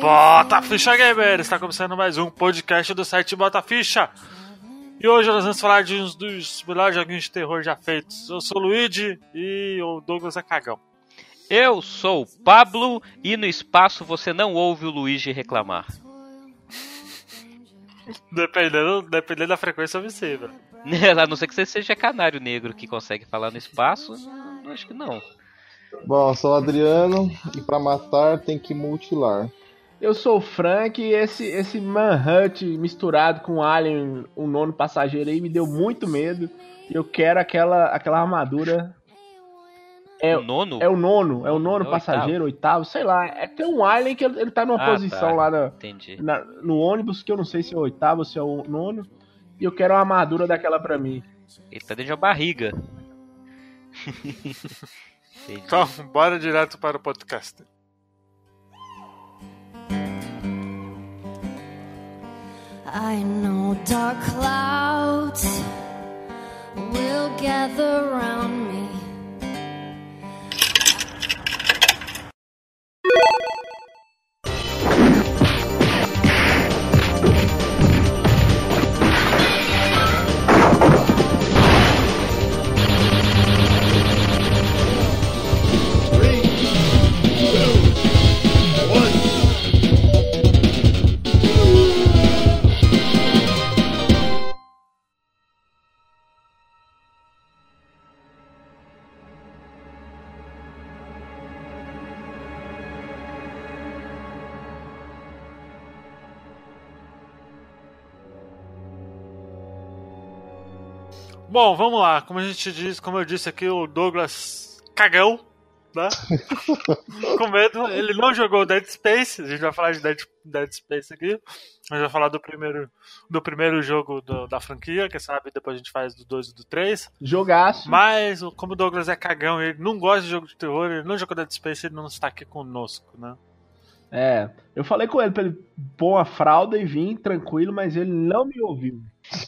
Bota a Ficha Gamer! Está começando mais um podcast do site Bota Ficha. E hoje nós vamos falar de um dos melhores joguinhos de terror já feitos. Eu sou o Luigi e o Douglas é cagão. Eu sou o Pablo e no espaço você não ouve o Luigi reclamar. Dependendo, dependendo da frequência obsessiva. A não ser que você seja canário negro que consegue falar no espaço, acho que não. Bom, sou o Adriano e pra matar tem que mutilar. Eu sou o Frank e esse, esse Manhunt misturado com Alien, o nono passageiro aí, me deu muito medo. E eu quero aquela, aquela armadura. É, o nono? é o nono, é o nono É o passageiro, oitavo, sei lá. É tem um Alien que ele, ele tá numa Ah, posição tá. lá na, na- no ônibus, que eu não sei se é o oitavo ou se é o nono. E eu quero uma armadura daquela pra mim. Ele tá dentro de uma barriga. Entendi. Então, bora direto para o podcast. I know dark clouds will gather around me. Bom, vamos lá. Como a gente diz, como eu disse aqui, o Douglas cagão, né? Com medo. Ele não jogou Dead Space. A gente vai falar de Dead, Dead Space aqui. A gente vai falar do primeiro, do primeiro jogo do- da franquia, que sabe depois a gente faz do 2 e do 3. Jogaço. Mas, como o Douglas é cagão, ele não gosta de jogo de terror, ele não jogou Dead Space, ele não está aqui conosco, né? É, eu falei com ele pra ele pôr uma fralda e vir tranquilo, mas ele não me ouviu.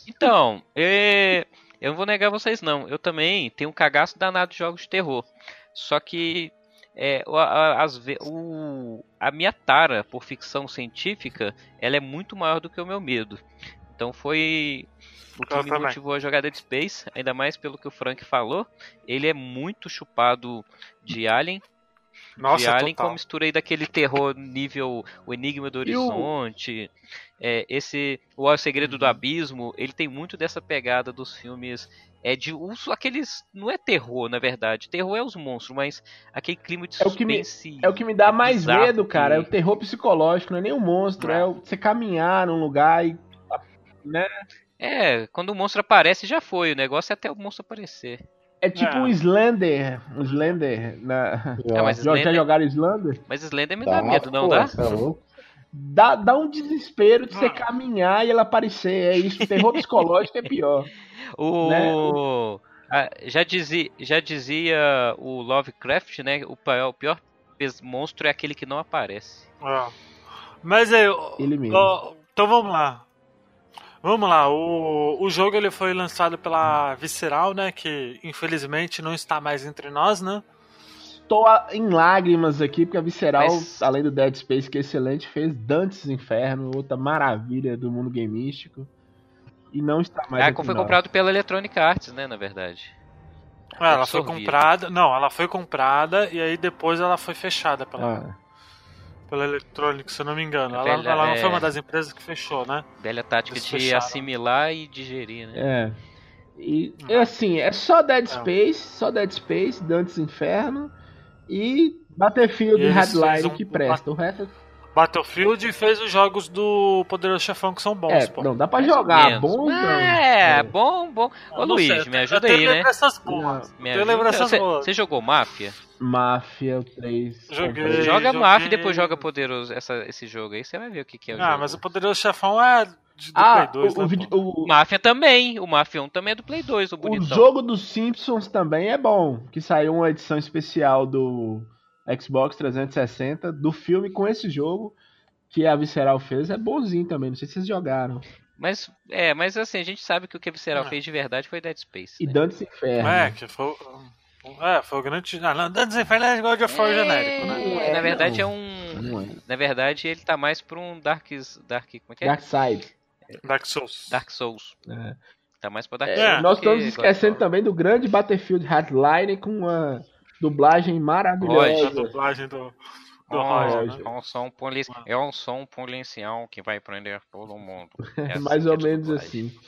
Então, é, eu não vou negar vocês não. Eu também tenho um cagaço danado de jogos de terror. Só que é, o- a, as ve- o- a minha tara por ficção científica ela é muito maior do que o meu medo. Então foi o que Eu me também. motivou a jogar Dead Space, ainda mais pelo que o Frank falou. Ele é muito chupado de Alien. de Nossa, Alien com total. a mistura aí daquele terror nível O Enigma do E o- Horizonte, é, esse O O Segredo do Abismo, ele tem muito dessa pegada dos filmes é de uso aqueles não é terror na verdade, terror é os monstros, mas aquele clima de É o que me- suspense. É o que me dá mais bizarro medo, cara. É o terror psicológico, não é nem um monstro. É. É o- você caminhar num lugar e. Né? É, quando o monstro aparece já foi, o negócio é até o monstro aparecer. É tipo É. um Slender. Um Slender. Na... É, mas Já, já Slender- jogaram Slender? Mas Slender me Dá, dá medo, não pô, dá? é louco? Dá, dá um desespero de você Ah. caminhar e ela aparecer. É isso. Terror psicológico é pior. O Né? ah, já dizia, já dizia o Lovecraft, né? O pior, o pior monstro é aquele que não aparece. É. Mas aí, ó, Ele mesmo. ó, então vamos lá. Vamos lá, o, o jogo ele foi lançado pela Visceral, né? Que infelizmente não está mais entre nós, né? Tô a- em lágrimas aqui, porque a Visceral, Mas- além do Dead Space, que é excelente, fez Dantes Inferno, outra maravilha do mundo gamístico. E não está mais Ah, foi comprado pela Electronic Arts, né? Na verdade. É, ela foi comprada. Não, ela foi comprada e aí depois ela foi fechada pela, Ah, pela Electronic, se eu não me engano. Ela, velha- ela não é- foi uma das empresas que fechou, né? Velha tática Eles de fecharam. assimilar e digerir, né? é. E é assim, é só Dead É. Space, só Dead Space, Dantes Inferno e Battlefield E e fez um- que presta. O resto Battlefield fez os jogos do Poderoso Chefão que são bons, é, pô. não dá pra Mais jogar, bom não. É, bom, bom. Ô Eu não sei, Luiz, eu me ajuda eu aí, né? lembranças boas. Me Tenho ajuda. lembranças Você, jogou Máfia? Máfia, o 3. Joguei. Joga joguei. Máfia e depois joga Poderoso essa, esse jogo aí, você vai ver o que, que é o Ah, jogo. mas o Poderoso Chefão é de, do Ah, Play 2, o, né, o, o, Máfia também, o Máfia 1 também é do Play 2, o o bonitão. jogo dos Simpsons também é bom. Que saiu uma edição especial do Xbox 360 do filme com esse jogo que a Visceral fez. É bonzinho também, não sei se vocês jogaram. Mas, é, mas assim, a gente sabe que o que a Visceral Ah. fez de verdade foi Dead Space. E né? Dantes Inferno. É, que foi. É, foi o grande. Ah, não, Dantes Infernais é God of War genérico, né? É, É, na verdade não. é um. Não é. Na verdade, ele tá mais pra um Dark. Dark como é que é? Dark Side. Dark Souls. Dark Souls. É. Tá mais pra Dark É, Souls. Nós do que estamos esquecendo também do grande Battlefield Hardline com uma dublagem A maravilhosa. dublagem do, do Oh, Roger, né? é um som polici... É um som policial que vai prender todo mundo. É mais é ou a menos dublagem. assim.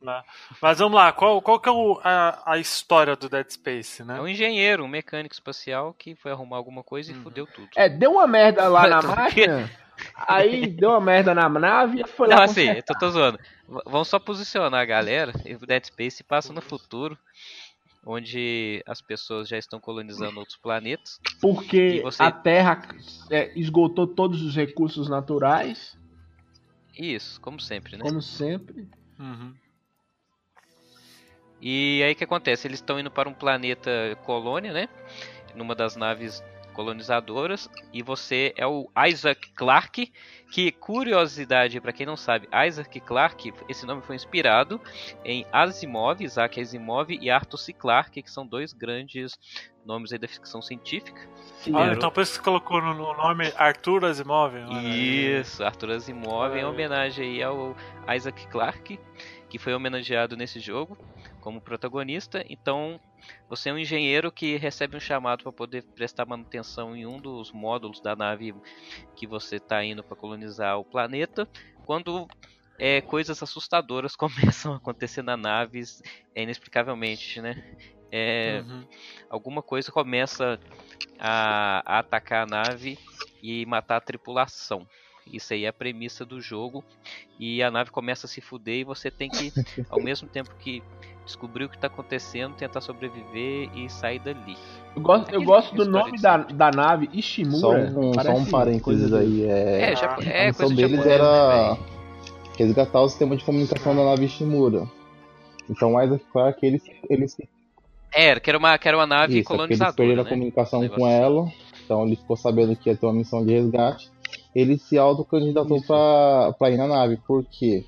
né? Mas vamos lá, qual, qual que é o- a, a história do Dead Space, né? É um engenheiro, um mecânico espacial que foi arrumar alguma coisa e Uhum. fudeu tudo. É, deu uma merda lá na máquina, aí deu uma merda na nave e foi Não, lá assim, eu tô, tô zoando. Vamos só posicionar a galera. E O Dead Space passa no futuro, onde as pessoas já estão colonizando outros planetas. Porque você- a Terra é, esgotou todos os recursos naturais, Isso, como sempre, né? como sempre. Uhum. E aí o que acontece? Eles estão indo para um planeta colônia, né? Numa das naves colonizadoras. E você é o Isaac Clarke. Que curiosidade, para quem não sabe, Isaac Clarke, esse nome foi inspirado em Asimov, Isaac Asimov e Arthur C. Clarke, que são dois grandes nomes aí da ficção científica. Sim, Ah, Era- então por isso que você colocou no, no nome Arthur Asimov. Isso, Arthur Asimov em Olha aí. homenagem aí ao Isaac Clarke, que foi homenageado nesse jogo como protagonista. Então, você é um engenheiro que recebe um chamado para poder prestar manutenção em um dos módulos da nave que você está indo para colonizar o planeta. Quando é, coisas assustadoras começam a acontecer na nave, é, inexplicavelmente, né? É, Uhum. alguma coisa começa a, a atacar a nave e matar a tripulação. Isso aí é a premissa do jogo. E a nave começa a se fuder e você tem que, ao mesmo tempo que descobrir o que está acontecendo, tentar sobreviver e sair dali. Eu gosto, eu gosto do nome da, da nave Ishimura. Só um, só um parênteses aí. É, É, já, a é a missão coisa deles japonesa, era né, resgatar o sistema de comunicação da nave Shimura. Então o Isaac Clarke, ele, ele se Era, que era uma, que era uma nave Isso, é porque eles colonizadora. perderam Né? a comunicação com ela, então ele ficou sabendo que ia ter uma missão de resgate. Ele se autocandidatou pra, pra ir na nave, por quê?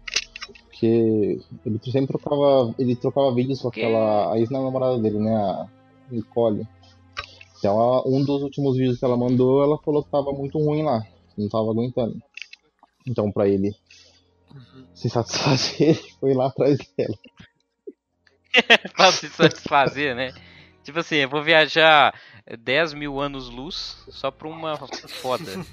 Porque ele sempre trocava, ele trocava vídeos com aquela, a ex-namorada dele, né, a Nicole. Então, ela- um dos últimos vídeos que ela mandou, ela falou que tava muito ruim lá, não tava aguentando. Então, pra ele se satisfazer, ele foi lá atrás dela. pra se satisfazer, né? Tipo assim, eu vou viajar 10 mil anos luz só pra uma foda.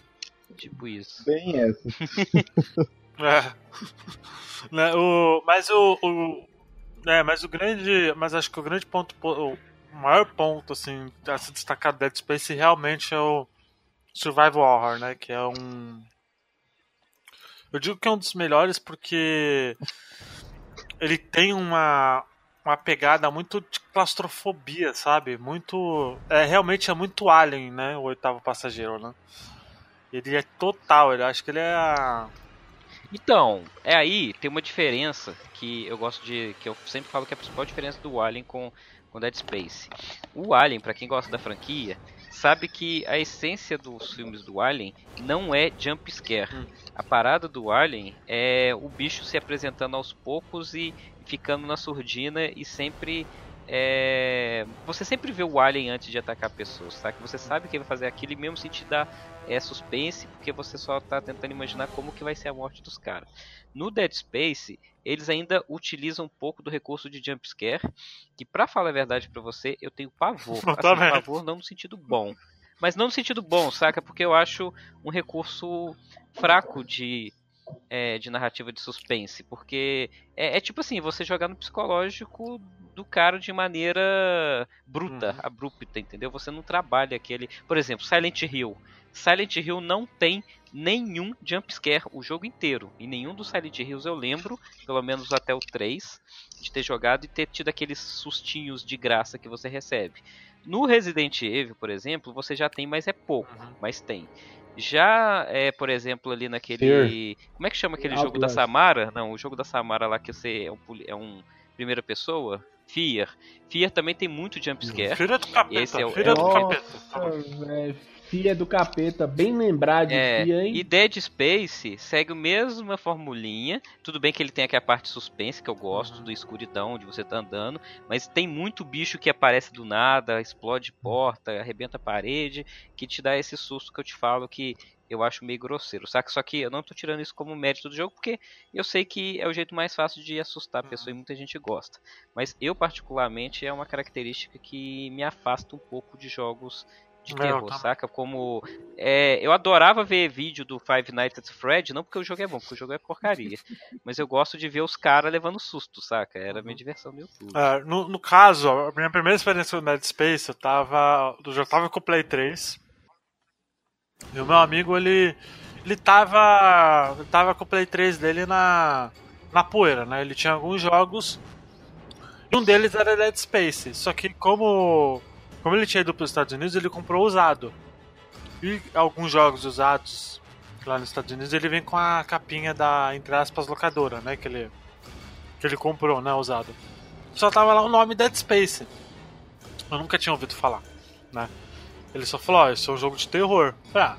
Tipo isso. Bem essa. É. Né, o, mas o, o. É, mas o grande. Mas acho que o grande ponto. O maior ponto, assim, a se destacar do Dead Space realmente é o Survival Horror, né? Que é um. Eu digo que é um dos melhores porque ele tem uma, uma pegada muito de claustrofobia, sabe? Muito. É, realmente é muito alien, né? O oitavo passageiro, né? Ele é total, ele acho que ele é a. Então, é aí, tem uma diferença que eu gosto de. que eu sempre falo que é a principal diferença do Alien com, com Dead Space. O Alien, pra quem gosta da franquia, sabe que a essência dos filmes do Alien não é jump scare. Hum. A parada do Alien é o bicho se apresentando aos poucos e ficando na surdina e sempre. É, Você sempre vê o Alien antes de atacar pessoas, tá? Que você sabe que ele vai fazer aquilo e mesmo se te dá é suspense, porque você só tá tentando imaginar como que vai ser a morte dos caras. No Dead Space, eles ainda utilizam um pouco do recurso de jump scare, que pra falar a verdade pra você, eu tenho pavor. Eu Assim, pavor não no sentido bom. Mas não no sentido bom, saca? Porque eu acho um recurso fraco de, é, de narrativa de suspense. Porque é, é tipo assim, você jogar no psicológico do cara de maneira bruta, Uhum. abrupta, entendeu? Você não trabalha aquele. Por exemplo, Silent Hill. Silent Hill não tem nenhum jump scare o jogo inteiro. E nenhum dos Silent Hills eu lembro, pelo menos até o 3, de ter jogado e ter tido aqueles sustinhos de graça que você recebe. No Resident Evil, por exemplo, você já tem, mas é pouco, Uhum. mas tem. Já, é, por exemplo, ali naquele. Como é que chama aquele jogo da. Samara? Não, o jogo da Samara lá que você é um, é um primeira pessoa. Fear. Fear também tem muito jump scare. Filha do capeta, Esse é o- filha é do capeta. Espia do capeta, bem lembrar de É, hein? e Dead Space segue a mesma formulinha. Tudo bem que ele tem aqui a parte suspense, que eu gosto, Uhum. do escuridão, onde você tá andando. Mas tem muito bicho que aparece do nada, explode porta, arrebenta parede, que te dá esse susto que eu te falo que eu acho meio grosseiro, saca? Só que eu não tô tirando isso como mérito do jogo, porque eu sei que é o jeito mais fácil de assustar a pessoa e muita gente gosta. Mas eu, particularmente, é uma característica que me afasta um pouco de jogos de terror, também. saca? Como. é, eu adorava ver vídeo do Five Nights at Fred, não porque o jogo é bom, porque o jogo é porcaria. mas eu gosto de ver os caras levando susto, saca? Era a minha diversão no YouTube. É, no, no caso, a minha primeira experiência com Dead Space, eu tava. Eu já tava com o Play 3. E o meu amigo, ele. Ele tava. Ele tava com o Play 3 dele na. Na poeira, né? Ele tinha alguns jogos. E um deles era Dead Space. Só que como. Como ele tinha ido para os Estados Unidos, ele comprou usado. E alguns jogos usados lá nos Estados Unidos, ele vem com a capinha da, entre aspas, locadora, né? Que ele, que ele comprou, né? Usado só tava lá o nome Dead Space. Eu nunca tinha ouvido falar, né? Ele só falou, ó, isso é um jogo de terror. Falei, Ah,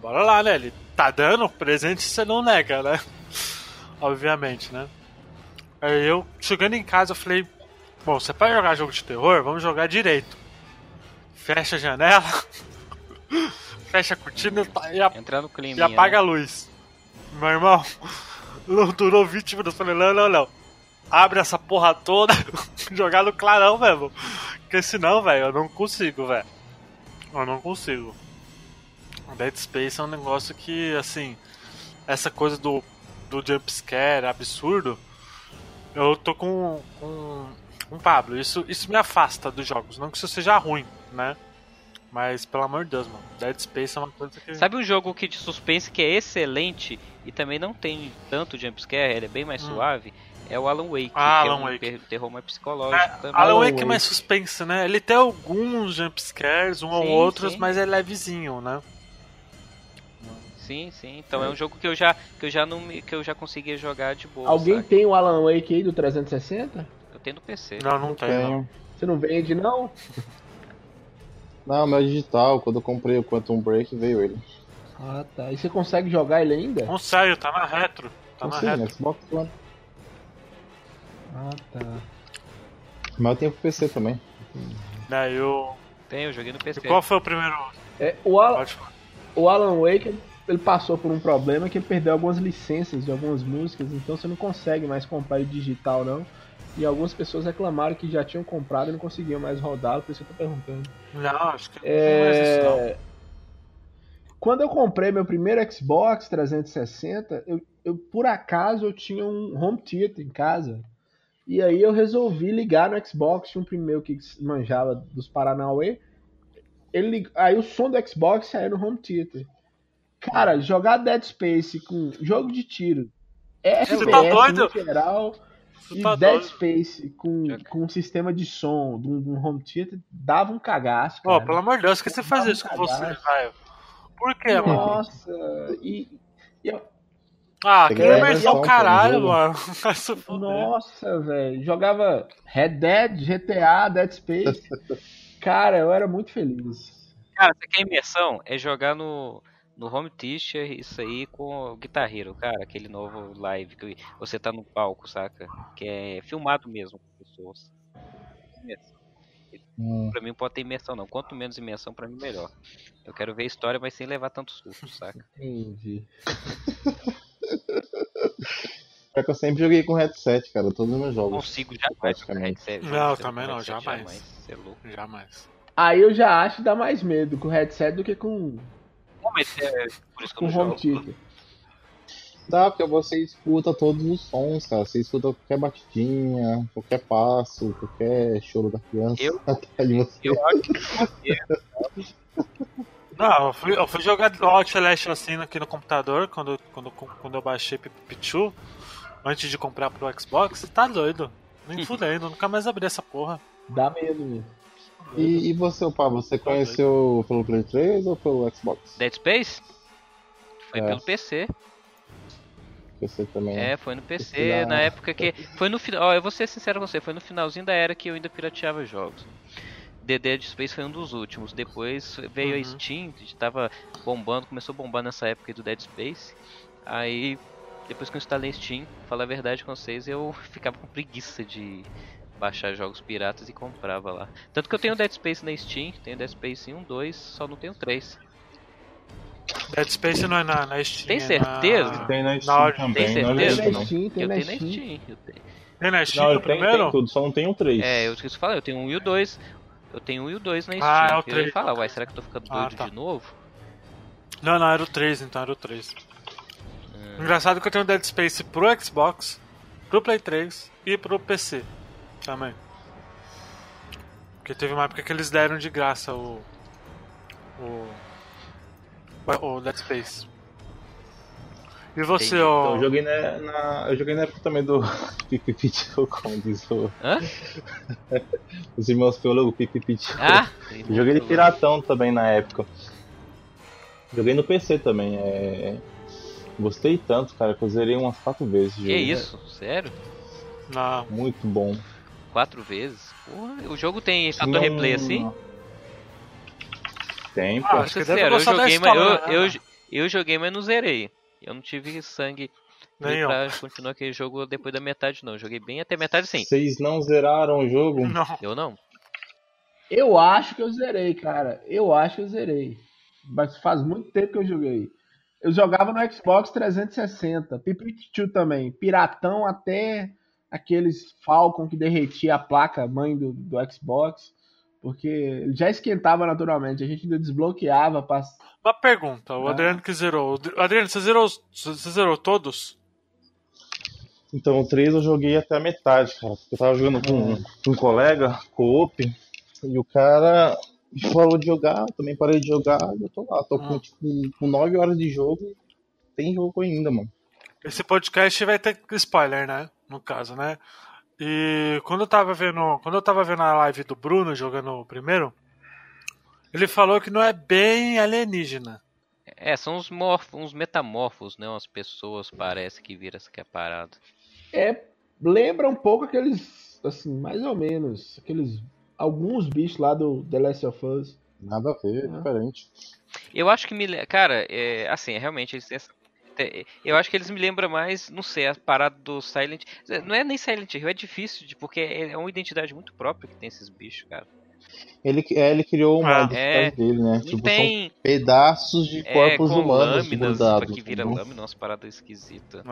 bora lá, né? Ele tá dando presente, você não nega, né? Obviamente, né? Aí eu, chegando em casa, eu falei, bom, você vai jogar jogo de terror? Vamos jogar direito. Fecha a janela, fecha a cortina e a- Entrar no clima. e apaga a luz. Meu irmão, não durou 20 minutos. Falei, não, não, não. Abre essa porra toda, jogar no clarão mesmo. Porque senão, velho, eu não consigo, velho. Eu não consigo. Dead Space é um negócio que, assim, essa coisa do, do jumpscare absurdo, eu tô com, com, com o Pablo. Isso, isso me afasta dos jogos. Não que isso seja ruim, né? Mas, pelo amor de Deus, mano. Dead Space é uma coisa que. Sabe um jogo que de suspense que é excelente e também não tem tanto jumpscare, ele é bem mais Hum. suave? É o Alan Wake, Ah, que Alan é um Wake. ter- terror mais psicológico É, também. Alan Alan Wake é mais suspense, né? Ele tem alguns jumpscares, um ou Sim, outros, sim. mas é levezinho, né? Sim, sim. Então é um jogo que eu já que eu já não que eu já conseguia jogar de boa. Alguém saca? tem o Alan Wake aí do 360? Eu tenho no PC. Não, não. Não. Tenho. Você não vende, não? Não, meu é digital, quando eu comprei o Quantum Break veio ele. Ah, tá. E você consegue jogar ele ainda? Não saiu, tá na retro. Tá na Consigo, retro. Xbox One. Ah, tá. Mas eu tenho pro PC também. Né, eu... Tenho, joguei no PC. E qual foi o primeiro? É, o, Al- o Alan Wake, ele passou por um problema que ele perdeu algumas licenças de algumas músicas, então você não consegue mais comprar ele digital, não. E algumas pessoas reclamaram que já tinham comprado e não conseguiam mais rodá-lo, por isso eu tô perguntando. Não, acho que não é isso, não. É... Quando eu comprei meu primeiro Xbox 360, eu, eu por acaso eu tinha um home theater em casa. E aí eu resolvi ligar no Xbox, tinha um primeiro que manjava dos Paranauê. Ele, aí o som do Xbox saiu no home theater. Cara, jogar Dead Space com jogo de tiro, FPS tá doido? no geral e tá Dead doido. Space com, com um sistema de som de um, de um home theater dava um cagaço, Ó, cara. pelo amor de Deus, que você faz Dá um isso com você, velho? Por quê, mano? Nossa, e, e eu- Ah, que que imersão atenção caralho, mano. Nossa, velho, jogava Red Dead, GTA, Dead Space. Cara, eu era muito feliz. Cara, você quer imersão? É jogar no, no Home Teacher, isso aí com o Guitar Hero, cara, aquele novo live que você tá no palco, saca? Que é filmado mesmo com pessoas. Imersão. Hum. Pra mim não pode ter imersão não. Quanto menos imersão, pra mim melhor. Eu quero ver a história, mas sem levar tanto susto, saca? Entendi. É que eu sempre joguei com headset, cara, todos os meus Não jogos. consigo jamais com headset. Não, também não, headset, jamais. Você é louco. Jamais. Aí eu já acho que dá mais medo com o headset do que com, Não, mas é por isso que eu não jogo. Dá, porque você escuta todos os sons, cara. Você escuta qualquer batidinha, qualquer passo, qualquer choro da criança. Eu- você. Eu acho que Não, eu fui, eu fui jogar Outlast assim aqui no computador quando, quando, quando eu baixei Pichu antes de comprar pro Xbox. Você tá doido? Nem fudendo, nunca mais abri essa porra. Dá medo mesmo. E, e você, Pablo, você conheceu pelo Play 3 ou pelo Xbox? Dead Space? Foi É. pelo PC. PC também. né? É, foi no PC, na época que. Foi no final. Ó, eu vou ser sincero com você, foi no finalzinho da era que eu ainda pirateava jogos. The Dead Space foi um dos últimos. Depois veio a Uhum. Steam, que tava bombando, começou a bombar nessa época aí do Dead Space. Aí, depois que eu instalei Steam, falar a verdade com vocês, eu ficava com preguiça de baixar jogos piratas e comprava lá. Tanto que eu tenho Dead Space na Steam, tenho Dead Space 1, 2, só não tenho 3. Dead Space não é na, na Steam. Tem é certeza? Na... Tem na Na Steam hora- também. tem é certeza? Tem na Steam, tem eu na tenho na Steam. Steam. Eu tenho. Tem na Steam Não, eu tenho, primeiro? tem tudo, só não tem o 3. É, eu esqueci de falar, eu tenho um e o 2. Eu tenho um e o 2 na Steam. Ah, é o eu ia três. falar, uai, será que eu tô ficando Ah, doido tá. de novo? Não, não, era o 3, então era o 3. Hum. Engraçado que eu tenho Dead Space pro Xbox, pro Play 3 e pro PC também. Porque teve uma época que eles deram de graça o. O. O Dead Space. E você, Entendi. ó. Então, eu joguei na, na- eu joguei na época também do como diz o, Hã? os irmãos teólogos Pipipitio. Ah! Eu joguei de piratão também na época. Joguei no PC também. É... Gostei tanto, cara, que eu zerei umas quatro vezes. Que jogo. isso? Sério? Não. Muito bom. Quatro vezes? Porra, o jogo tem fator replay assim? Tem, Ah, pô. acho que Sincero, eu joguei, mas história, eu, né? eu, eu joguei, mas não zerei. Eu não tive sangue Nem eu. pra continuar aquele jogo depois da metade, não. Eu joguei bem até metade sim. Vocês não zeraram o jogo? Não. Eu não. Eu acho que eu zerei, cara. Eu acho que eu zerei. Mas faz muito tempo que eu joguei. Eu jogava no Xbox 360. Pipichu também. Piratão até aqueles Falcon que derretia a placa mãe do, do Xbox. Porque ele já esquentava naturalmente. A gente ainda desbloqueava. Pra... Uma pergunta, o Ah. Adriano que zerou. Adriano, você zerou, os- você zerou todos? Então, o 3 eu joguei até a metade, cara. Porque eu tava jogando com, com um colega, co-op, e o cara falou de jogar, eu também parei de jogar, e eu tô lá. Tô com, Ah. tipo, com 9 horas de jogo tem jogo ainda, mano. Esse podcast vai ter spoiler, né? No caso, né? E quando eu tava vendo. Quando eu tava vendo a live do Bruno jogando o primeiro, ele falou que não é bem alienígena. É, são uns morfos, uns metamorfos, né? Umas pessoas parece que vira essa que é parada. É, lembra um pouco aqueles, assim, mais ou menos, aqueles, alguns bichos lá do The Last of Us. Nada a ver, Ah. diferente. Eu acho que me. Cara, é, assim, realmente. eles têm essa- Eu acho que eles me lembram mais, não sei, a parada do Silent. Não é nem Silent Hill, é difícil, de, porque é é uma identidade muito própria que tem esses bichos, cara. Ele, é, ele criou uma Ah, é. dele, né? Tipo, tem. são pedaços de É, corpos com humanos lâminas grudados. que vira entendeu? lâmina, umas paradas esquisitas.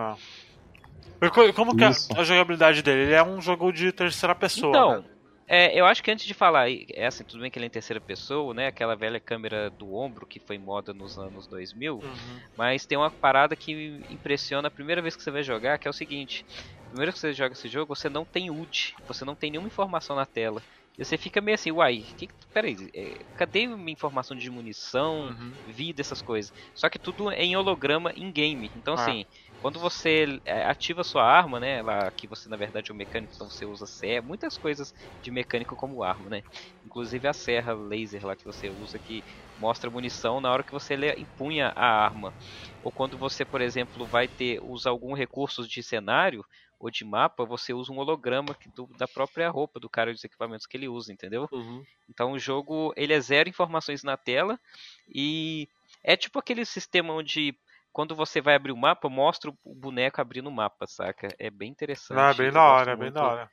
Co- Como que é a jogabilidade dele? Ele é um jogo de terceira pessoa. Então, né? É, eu acho que antes de falar, é assim, tudo bem que ele é em terceira pessoa, né? Aquela velha câmera do ombro que foi moda nos anos 2000. Uhum. Mas tem uma parada que impressiona a primeira vez que você vai jogar, que é o seguinte: primeira vez que você joga esse jogo, você não tem HUD, você não tem nenhuma informação na tela. E você fica meio assim, uai, que- peraí, é, cadê minha informação de munição, Uhum. vida, essas coisas? Só que tudo é em holograma em game. Então, Ah. assim, quando você é, ativa sua arma, né? Lá, que você na verdade é um mecânico, então você usa serra, muitas coisas de mecânico como arma, né? Inclusive a serra laser lá que você usa que mostra munição na hora que você empunha a arma. Ou quando você, por exemplo, vai ter usa algum recurso de cenário ou de mapa, você usa um holograma que do- da própria roupa do cara e dos equipamentos que ele usa, entendeu? Uhum. Então o jogo ele é zero informações na tela e é tipo aquele sistema onde quando você vai abrir o mapa, mostra o boneco abrindo o mapa, saca? É bem interessante. Não, é bem da hora, é bem da hora.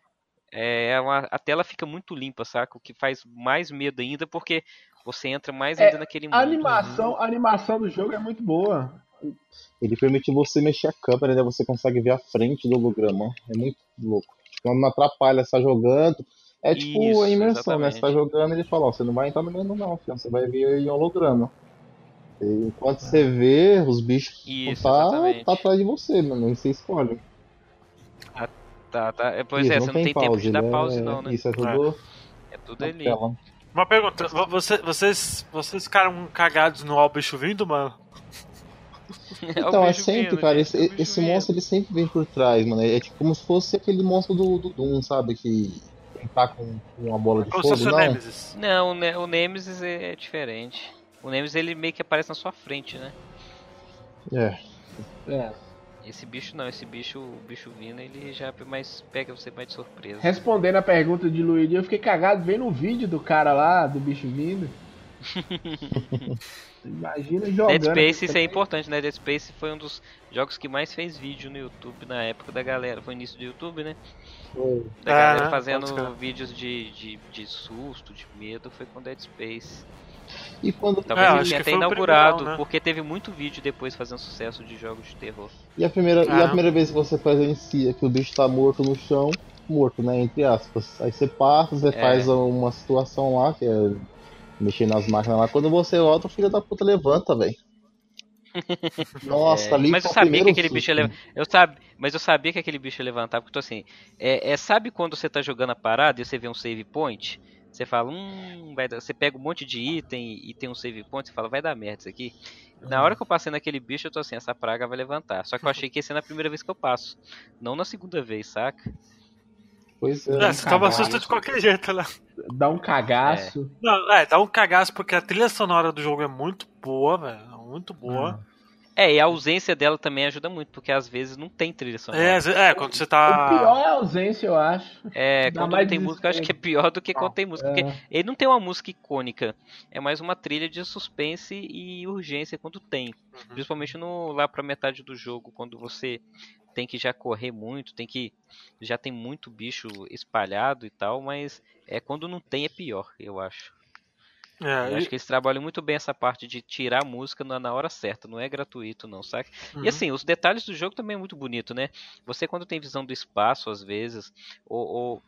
É uma- a tela fica muito limpa, saca? O que faz mais medo ainda, porque você entra mais É, ainda naquele mundo. A animação, a animação do jogo é muito boa. Ele permite você mexer a câmera, né? Você consegue ver a frente do holograma. É muito louco. Tipo, não atrapalha, você tá jogando. É tipo Isso, a imersão, né? Você tá exatamente. jogando ele fala, ó, você não vai entrar no meio não, filho. Você vai ver em holograma. Enquanto você vê, os bichos Isso, tá, exatamente. tá atrás de você, mano. Nem você escolhe. Tá, tá. É, Pois Isso, é, você não tem tempo de dar ele pause, é- não, né? Isso é tudo É tudo na ali. tela. Uma pergunta, vo- você- vocês, vocês ficaram cagados no Ó Bicho Vindo, mano? É Então, é bicho sempre, vindo, cara, gente, esse, é esse monstro ele sempre vem por trás, mano. É tipo como se fosse aquele monstro do, do Doom, sabe? Que tá com, com uma bola de Como fogo, se fosse o não. Nemesis. Não, o Ne- o Nemesis é diferente. O Nemesis ele meio que aparece na sua frente, né? É. É. Esse bicho não, esse bicho, o bicho vindo, ele já mais pega você mais de surpresa. Respondendo a pergunta de Luigi, eu fiquei cagado vendo o vídeo do cara lá, do bicho vindo. Imagina jogando. Dead Space, isso é importante, né? Dead Space foi um dos jogos que mais fez vídeo no YouTube na época da galera. Foi início do YouTube, né? Foi. Da É, galera fazendo vídeos de, de, de susto, de medo, foi com Dead Space. E quando Talvez É, ele acho tenha que até inaugurado, né? porque teve muito vídeo depois fazendo sucesso de jogos de terror. E a primeira, e Ah. a primeira vez que você presencia que o bicho tá morto no chão, morto, né? Entre aspas. Aí você passa, você É. faz uma situação lá, que é mexer nas máquinas lá. Quando você volta, o filho da puta levanta, velho. Nossa, É, ali mas eu sabia que aquele bicho ia susto. levantar. Eu sabe, mas eu sabia que aquele bicho ia levantar, porque tô assim, é, é, sabe quando você tá jogando a parada e você vê um save point? Você fala, hum, vai dar. Você pega um monte de item e tem um save point, você fala, vai dar merda isso aqui. Na hora que eu passei naquele bicho, eu tô assim, essa praga vai levantar. Só que eu achei que ia ser na primeira vez que eu passo. Não na segunda vez, saca? Pois é. É, você toma cagado. susto de qualquer jeito, né? Dá um cagaço. Não, é, dá um cagaço porque a trilha sonora do jogo é muito boa, velho. Muito boa. É, e a ausência dela também ajuda muito, porque às vezes não tem trilha sonora. É, é, quando você O pior tá. é a ausência, eu acho. É, Dá quando não tem música, eu acho que é pior do que quando tem música. Porque É. ele não tem uma música icônica, é mais uma trilha de suspense e urgência quando tem. Principalmente no, lá pra metade do jogo, quando você tem que já correr muito, tem que. Já tem muito bicho espalhado e tal, mas é quando não tem é pior, eu acho. É, Eu e- acho que eles trabalham muito bem essa parte de tirar a música na, hora certa, não é gratuito não, saca? Uhum. E assim, os detalhes do jogo também é muito bonito, né? Você quando tem visão do espaço, às vezes, ou, ou-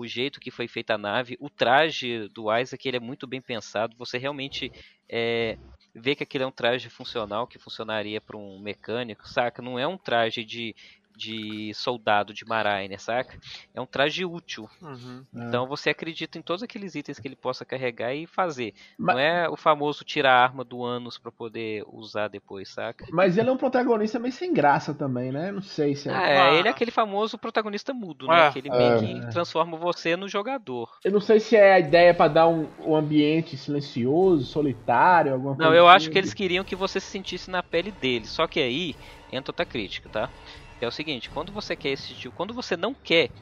o jeito que foi feita a nave, o traje do Isaac ele é muito bem pensado, você realmente é, vê que aquele é um traje funcional, que funcionaria para um mecânico, saca? Não é um traje de, de soldado de Mariner, saca? É um traje útil. Uhum. Então você acredita em todos aqueles itens que ele possa carregar e fazer. Mas- Não é o famoso tirar a arma do ânus para poder usar depois, saca? Mas ele é um protagonista meio sem graça também, né? Não sei se é. Ah, é, Ah. ele é aquele famoso protagonista mudo, né? É. Aquele meio É. que transforma você no jogador. Eu não sei se é a ideia pra dar um, um ambiente silencioso, solitário, alguma coisa Não, eu acho assim. que eles queriam que você se sentisse na pele dele. Só que aí entra outra crítica, tá? É o seguinte, quando você quer esse tipo, quando você não quer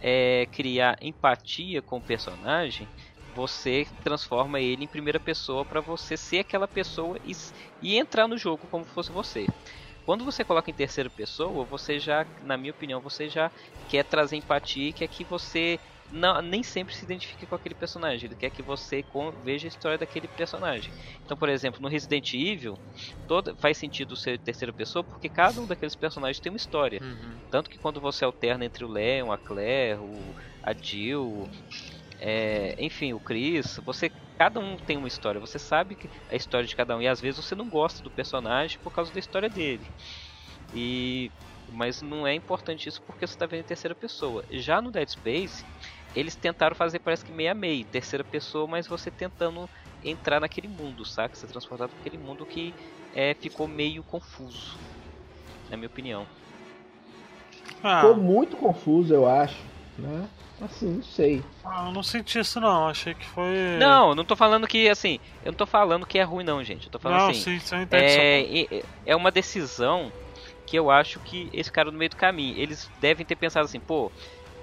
é, criar empatia com o personagem, você transforma ele em primeira pessoa pra você ser aquela pessoa e, e entrar no jogo como fosse você. Quando você coloca em terceira pessoa, você já, na minha opinião, você já quer trazer empatia quer que você não, nem sempre se identifique com aquele personagem. Ele quer que você veja a história daquele personagem. Então, por exemplo, no Resident Evil, toda, faz sentido ser terceira pessoa porque cada um daqueles personagens tem uma história. Uhum. Tanto que quando você alterna entre o Leon, a Claire, o, a Jill, é, enfim, o Chris, você cada um tem uma história. Você sabe a história de cada um e às vezes você não gosta do personagem por causa da história dele. E mas não é importante isso porque você está vendo em terceira pessoa. Já no Dead Space, eles tentaram fazer parece que meia meia, terceira pessoa, mas você tentando entrar naquele mundo, saca? Ser transportado para aquele mundo que é, ficou meio confuso, na minha opinião. Ah, Ficou muito confuso, eu acho. Né? Assim, não sei. ah, eu não senti isso não, achei que foi. Não, eu não tô falando que assim, eu não tô falando que é ruim não, gente. Eu tô falando não, assim, sim, entendo é, é- é uma decisão que eu acho que esse cara no meio do caminho, eles devem ter pensado assim, pô,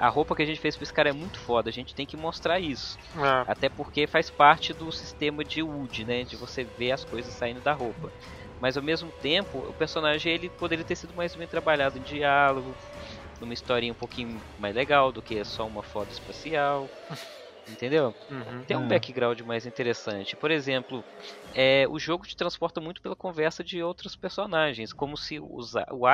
a roupa que a gente fez pra esse cara é muito foda, a gente tem que mostrar isso. É. Até porque faz parte do sistema de Wood, né? De você ver as coisas saindo da roupa. Mas ao mesmo tempo, o personagem ele poderia ter sido mais bem trabalhado em diálogo, numa historinha um pouquinho mais legal do que só uma foto espacial. Entendeu? Uhum. Tem um É. background mais interessante. Por exemplo, é, o jogo te transporta muito pela conversa de outros personagens, como se o,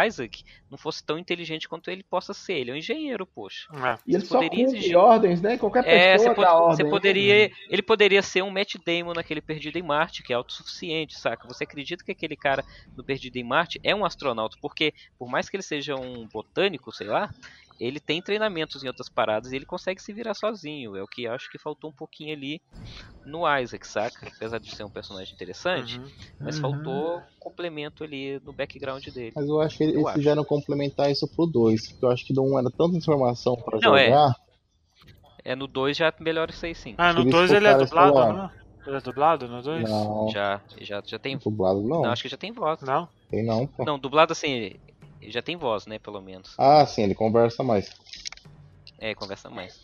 Isaac não fosse tão inteligente quanto ele possa ser. Ele é um engenheiro, poxa. É. E ele Você só cumpre exigir- ordens, né? Qualquer É, pessoa pode- dá você ordem. né? poderia, ele poderia ser um Matt Damon naquele Perdido em Marte, que é autossuficiente, saca? Você acredita que aquele cara no Perdido em Marte é um astronauta, porque por mais que ele seja um botânico, sei lá, ele tem treinamentos em outras paradas e ele consegue se virar sozinho. É o que eu acho que faltou um pouquinho ali no Isaac, saca? Apesar de ser um personagem interessante, Uhum. mas Uhum. faltou complemento ali no background dele. Mas eu acho que eles acho. fizeram complementar isso pro 2. Porque eu acho que não era tanta informação pra Não, é. jogar. É no 2 já melhora isso aí sim. Ah, no Eles 2 ele é dublado, né? Ele é dublado no 2? Não, Já, já, já tem. dublado não. Não, acho que já tem voz. Não? Tem não, pô. Não, dublado assim. Ele já tem voz, né, pelo menos. Ah, sim, ele conversa mais. É, conversa mais.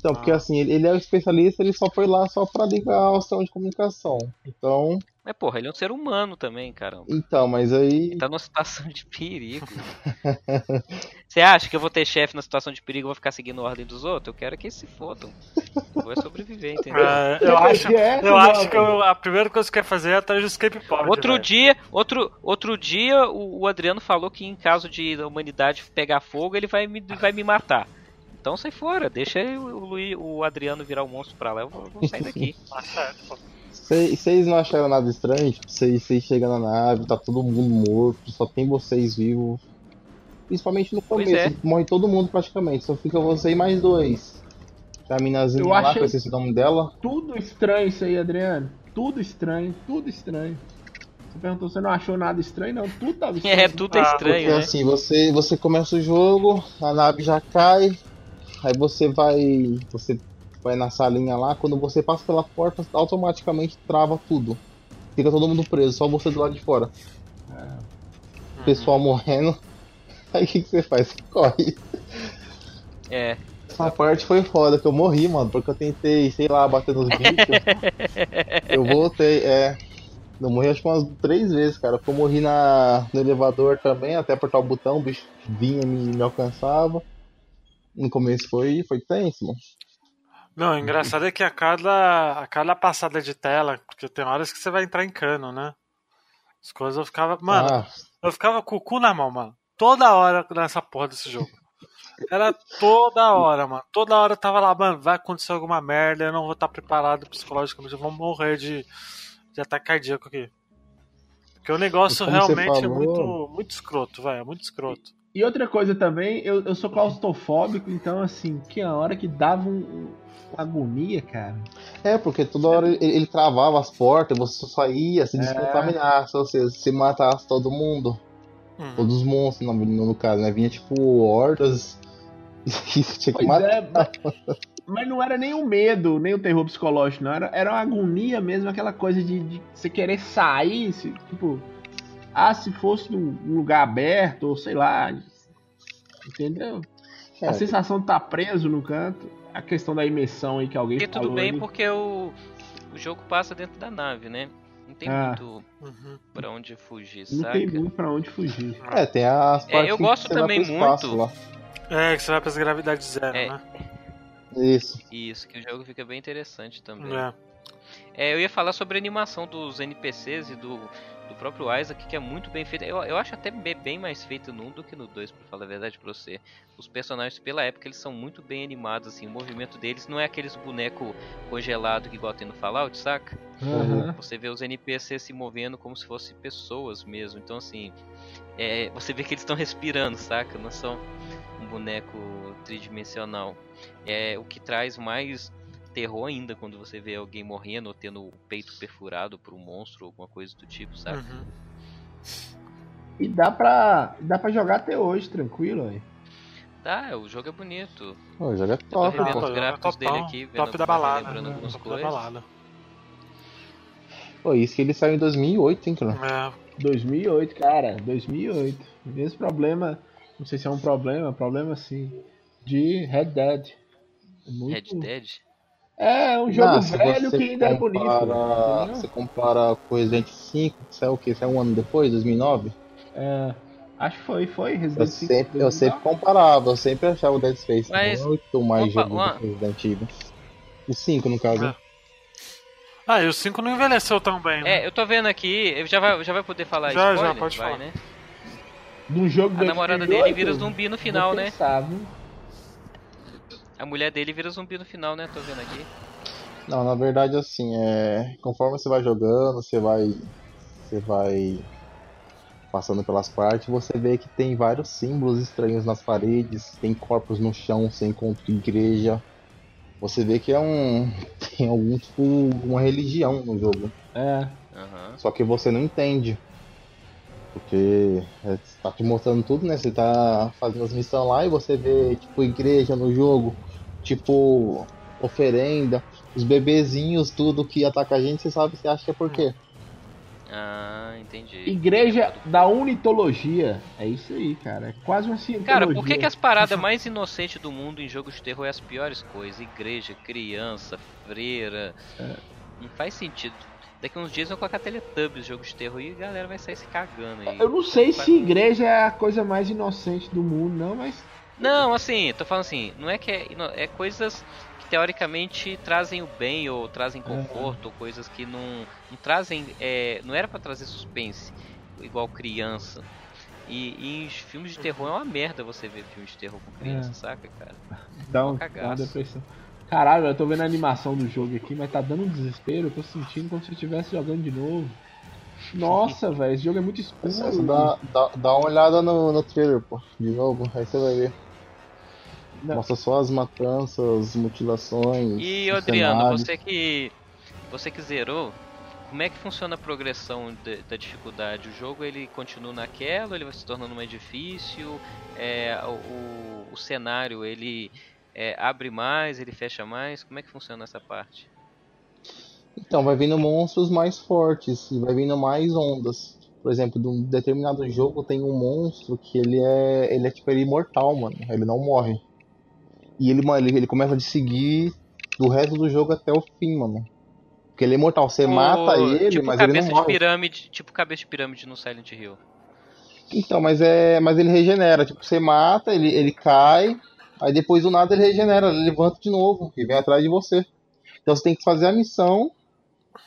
Então, porque assim, ele, ele é o especialista, ele só foi lá só pra ligar o sistema de comunicação. Então, Mas, porra, ele é um ser humano também, caramba. então, mas aí. Ele tá numa situação de perigo. Você acha que eu vou ter chefe na situação de perigo e vou ficar seguindo a ordem dos outros? Eu quero que eles se fodam. Eu vou sobreviver, entendeu? É, eu acho, Que é essa, eu acho que eu- a primeira coisa que eu ia fazer é atrás do escape pod. Outro velho. dia, outro, outro dia o, o Adriano falou que em caso de a humanidade pegar fogo, ele vai me, vai me matar. Então sai fora, deixa o, Luí- o Adriano virar o monstro pra lá, eu vou, vou sair daqui. Tá certo, pô. Vocês não acharam nada estranho? Tipo, vocês chegam na nave, tá todo mundo morto, só tem vocês vivos. Principalmente no começo, é. morre todo mundo praticamente, só fica você e mais dois. A minazinha Eu lá, achei- que eu o nome dela. Tudo estranho isso aí, Adriano. Tudo estranho, tudo estranho. Você perguntou, você não achou nada estranho? Não, tudo tava estranho. É, tudo é Ah, Porque estranho, né? assim, você, você começa o jogo, a nave já cai, aí você vai. Você vai na salinha lá, quando você passa pela porta, automaticamente trava tudo. Fica todo mundo preso, só você do lado de fora. O pessoal morrendo. Aí o que, que você faz? Você corre. É, Essa parte foi foda, que eu morri, mano, porque eu tentei, sei lá, bater nos bichos. eu voltei, é. Eu morri acho que umas três vezes, cara. Porque eu morri na, no elevador também, até apertar o botão, o bicho vinha e me, me alcançava. No começo foi, foi tenso, mano. Não, o engraçado é que a cada, a cada passada de tela, porque tem horas que você vai entrar em cano, né? As coisas eu ficava. Mano, Ah, eu ficava com o cu na mão, mano. Toda hora nessa porra desse jogo. Era toda hora, mano. Toda hora eu tava lá, mano, vai acontecer alguma merda, eu não vou estar preparado psicologicamente, eu vou morrer de, de ataque cardíaco aqui. Porque o negócio realmente é falou- muito, muito escroto, velho. É muito escroto. E outra coisa também, eu, eu sou claustrofóbico, então assim, que a hora que dava um, um- uma agonia, cara. é, porque toda hora ele, ele travava as portas, você só saía, se É. descontaminasse, ou seja, se matasse todo mundo. Hum. Todos os monstros, no, no, no caso, né? Vinha tipo hordas. Isso tinha que Pois matar. é, mas, mas não era nem o medo, nem o terror psicológico, não. Era, era uma agonia mesmo, aquela coisa de, de você querer sair, se- tipo, ah, se fosse num num lugar aberto, ou sei lá, entendeu? É, A sensação de estar preso no canto, a questão da imersão aí que alguém e falou tudo bem aí. porque o, o jogo passa dentro da nave, né? Não tem Ah. muito Uhum. pra onde fugir, Não saca? tem muito pra onde fugir. É, tem as É, partes eu que gosto também muito- Lá. É, que você vai pras gravidades zero, É. né? Isso. Isso, que o jogo fica bem interessante também. É. É, eu ia falar sobre a animação dos NPCs e do, do próprio Isaac, que é muito bem feita. Eu, eu acho até be- bem mais feito no 1 do que no 2, pra falar a verdade pra você. Os personagens, pela época, eles são muito bem animados, assim. O movimento deles não é aqueles boneco congelado que igual tem no Fallout, saca? Aham. Você vê os NPCs se movendo como se fossem pessoas mesmo. Então, assim, é, você vê que eles estão respirando, saca? Não são um boneco tridimensional. É o que traz mais terror ainda quando você vê alguém morrendo ou tendo o peito perfurado por um monstro ou alguma coisa do tipo, sabe? Uhum. E dá pra, dá pra jogar até hoje, tranquilo, aí. Tá, o jogo é bonito. Pô, joga Eu tô top, os gráficos dele aqui, vendo top da balada. lembrando né? algumas Top da coisas. balada. Pô, isso que ele saiu em 2008, hein, cara. É, 2008, cara, 2008. Mesmo problema, não sei se é um problema, problema assim, de Red Dead. É Muito... Red Dead? É, um jogo Ah, se velho que ainda é bonito. compara- entendeu? Você compara com Resident 5, que saiu o quê? Saiu um ano depois, 2009? É, acho que foi, foi Eu Resident Evil sempre, eu 2009. sempre comparava, eu sempre achava o Dead Space Mas, muito mais opa, jogo uma- do que o Resident Evil. O 5, no caso. É. Ah, e o 5 não envelheceu tão bem, né? É, eu tô vendo aqui, já vai, já vai poder falar Já, já, spoiler? pode vai, falar. né? Um jogo A namorada 2008, dele vira zumbi no final, né? pensar, viu? A mulher dele vira zumbi no final, né? Tô vendo aqui. Não, na verdade, assim, é. Conforme você vai jogando, você vai. Você vai. Passando pelas partes, você vê que tem vários símbolos estranhos nas paredes, tem corpos no chão, você encontra igreja. Você vê que é um. Tem algum tipo. uma religião no jogo. É, Aham. Só que você não entende. Porque é, tá te mostrando tudo, né? Você tá fazendo as missões lá e você vê, tipo, igreja no jogo, tipo, oferenda, os bebezinhos, tudo que ataca a gente, você sabe, você acha que é por quê? Ah, entendi. Igreja da Unitologia. É isso aí, cara. É quase uma cientologia. Cara, por que, que as paradas mais inocentes do mundo em jogos de terror é as piores coisas? Igreja, criança, freira. É. Não faz sentido. Daqui uns dias vão colocar Teletubbies jogos de terror e a galera vai sair se cagando aí. Eu não sei se igreja é a coisa mais inocente do mundo, não, mas. Não, assim, tô falando assim, não é que é, é coisas que teoricamente trazem o bem ou trazem conforto, ou coisas que não, não trazem, é, não era pra trazer suspense, igual criança. E, e em filmes de terror é uma merda você ver filmes de terror com criança, É. saca, cara? Dá, um, uma depressão. Caralho, eu tô vendo a animação do jogo aqui, mas tá dando um desespero. Eu tô sentindo como se eu estivesse jogando de novo. Nossa, velho, esse jogo é muito escuro. Dá, dá, dá uma olhada no, no trailer, pô, de novo, aí você vai ver. Não. Mostra só as matanças, mutilações. E Adriano, cenários. você que você que zerou, como é que funciona a progressão de- da dificuldade? O jogo ele continua naquela, ele vai se tornando mais difícil? É, o, o- o cenário ele é, abre mais, ele fecha mais? Como é que funciona essa parte? Então, vai vindo monstros mais fortes e vai vindo mais ondas. Por exemplo, de um determinado jogo tem um monstro que ele é. ele é tipo ele é imortal, mano. Ele não morre. E ele, mano, ele, ele começa a te seguir do resto do jogo até o fim, mano. Porque ele é imortal. Você mata Ô, ele, tipo mas ele cabeça não de morre. pirâmide, tipo cabeça de pirâmide no Silent Hill. Então, mas é. Mas ele regenera. Tipo, você mata, ele, ele cai, aí depois do nada ele regenera, ele levanta de novo e vem atrás de você. Então você tem que fazer a missão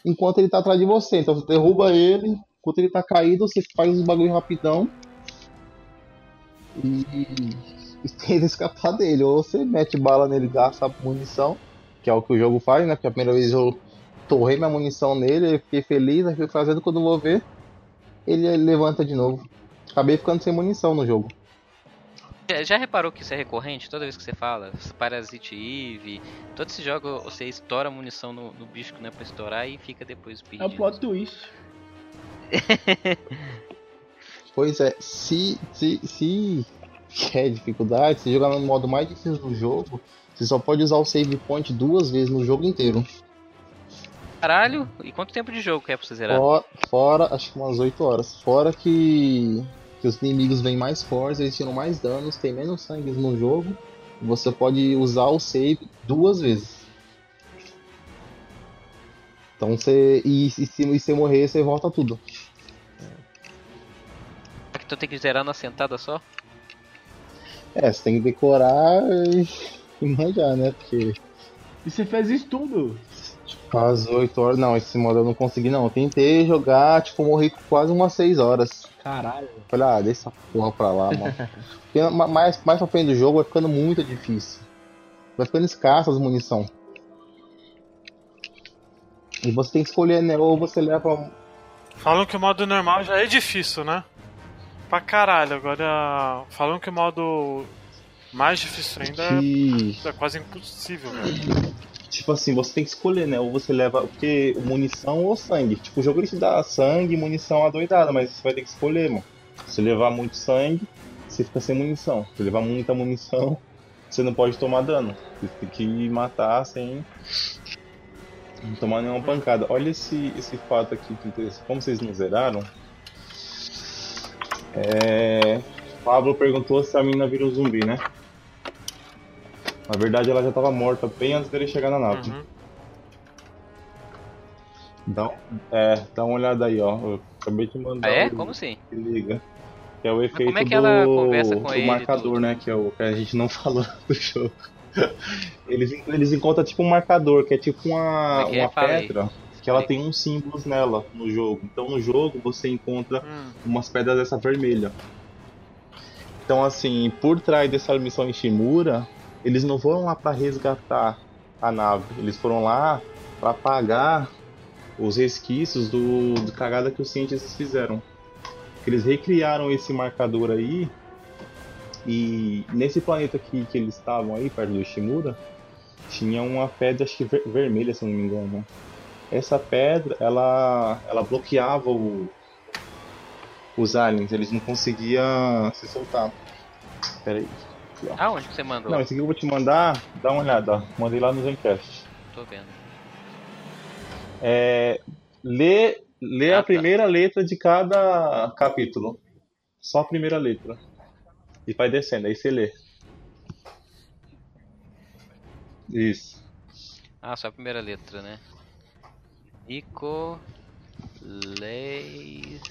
enquanto ele tá atrás de você. Então você derruba ele, enquanto ele tá caído, você faz os bagulho rapidão. E, e tenta escapar dele. Ou você mete bala nele, gasta munição, que é o que o jogo faz, né? Porque a primeira vez eu torrei minha munição nele, eu fiquei feliz, aí fui fazendo quando eu vou ver, ele levanta de novo. Acabei ficando sem munição no jogo. Já- Já reparou que isso é recorrente toda vez que você fala? Parasite Eve, todo esse jogo você estoura a munição no, no bicho que não é pra estourar e fica depois É o perdido. plot twist. Pois é, se, se, se quer dificuldade, se jogar no modo mais difícil do jogo, você só pode usar o save point duas vezes no jogo inteiro. Caralho, e quanto tempo de jogo que é pra você zerar? Fora, fora, acho que umas 8 horas. Fora que, que os inimigos vêm mais fortes, eles tiram mais danos, tem menos sangue no jogo. Você pode usar o save duas vezes. Então você. E, e se se morrer, você volta tudo. Que tu tem que zerar na sentada só? É, você tem que decorar e, e manjar, né? Porque. E você fez isso tudo. Quase 8 horas. Não, esse modo eu não consegui não. Eu tentei jogar, tipo, morri com quase umas 6 horas. Caralho. Falei, ah, deixa essa porra pra lá, mano. Porque ma- mais, mais pra frente do jogo vai ficando muito difícil. Vai ficando escassa as munição. E você tem que escolher, né? Ou você leva. Falam que o modo normal já é difícil, né? Pra caralho. Agora, falam que o modo mais difícil ainda é- Que, é quase impossível, velho. tipo assim, você tem que escolher, né? Ou você leva. Porque munição ou sangue. Tipo, o jogo ele te dá sangue e munição adoidada, mas você vai ter que escolher, mano. Se levar muito sangue, você fica sem munição. Se levar muita munição, você não pode tomar dano. Você tem que matar sem não tomar nenhuma pancada. Olha esse, esse fato aqui que interessante. Como vocês não zeraram, é... Pablo perguntou se a menina vira um zumbi, né? Na verdade, ela já tava morta bem antes dele chegar na nave. Uhum. Dá, é, dá uma olhada aí, ó. Eu acabei de mandar. Ah, é? o- Como assim? Se liga. Que é o efeito como é que ela do, conversa com do ele marcador, né? Que é o que a gente não falou do jogo. Eles, eles encontram tipo um marcador, que é tipo uma, é é? uma Fala aí. Que ela tem uns símbolos nela no jogo. Então no jogo você encontra Hum. umas pedras dessa vermelha. Então assim, por trás dessa missão em Shimura, eles não foram lá para resgatar a nave, eles foram lá para apagar os resquícios do, do cagada que os cientistas fizeram. Eles recriaram esse marcador aí e nesse planeta aqui que eles estavam aí perto do Shimura tinha uma pedra acho que ver- vermelha, se não me engano. Essa pedra, ela ela bloqueava o os aliens, eles não conseguiam se soltar. Pera aí. Ah, onde que você mandou? Não, esse aqui eu vou te mandar, dá uma olhada, ó. Mandei lá no Zencast. Tô vendo. É, lê, lê Ah, a tá. primeira letra de cada capítulo. Só a primeira letra. E vai descendo, aí você lê. Isso. Ah, só a primeira letra, né? Nico. Leiste.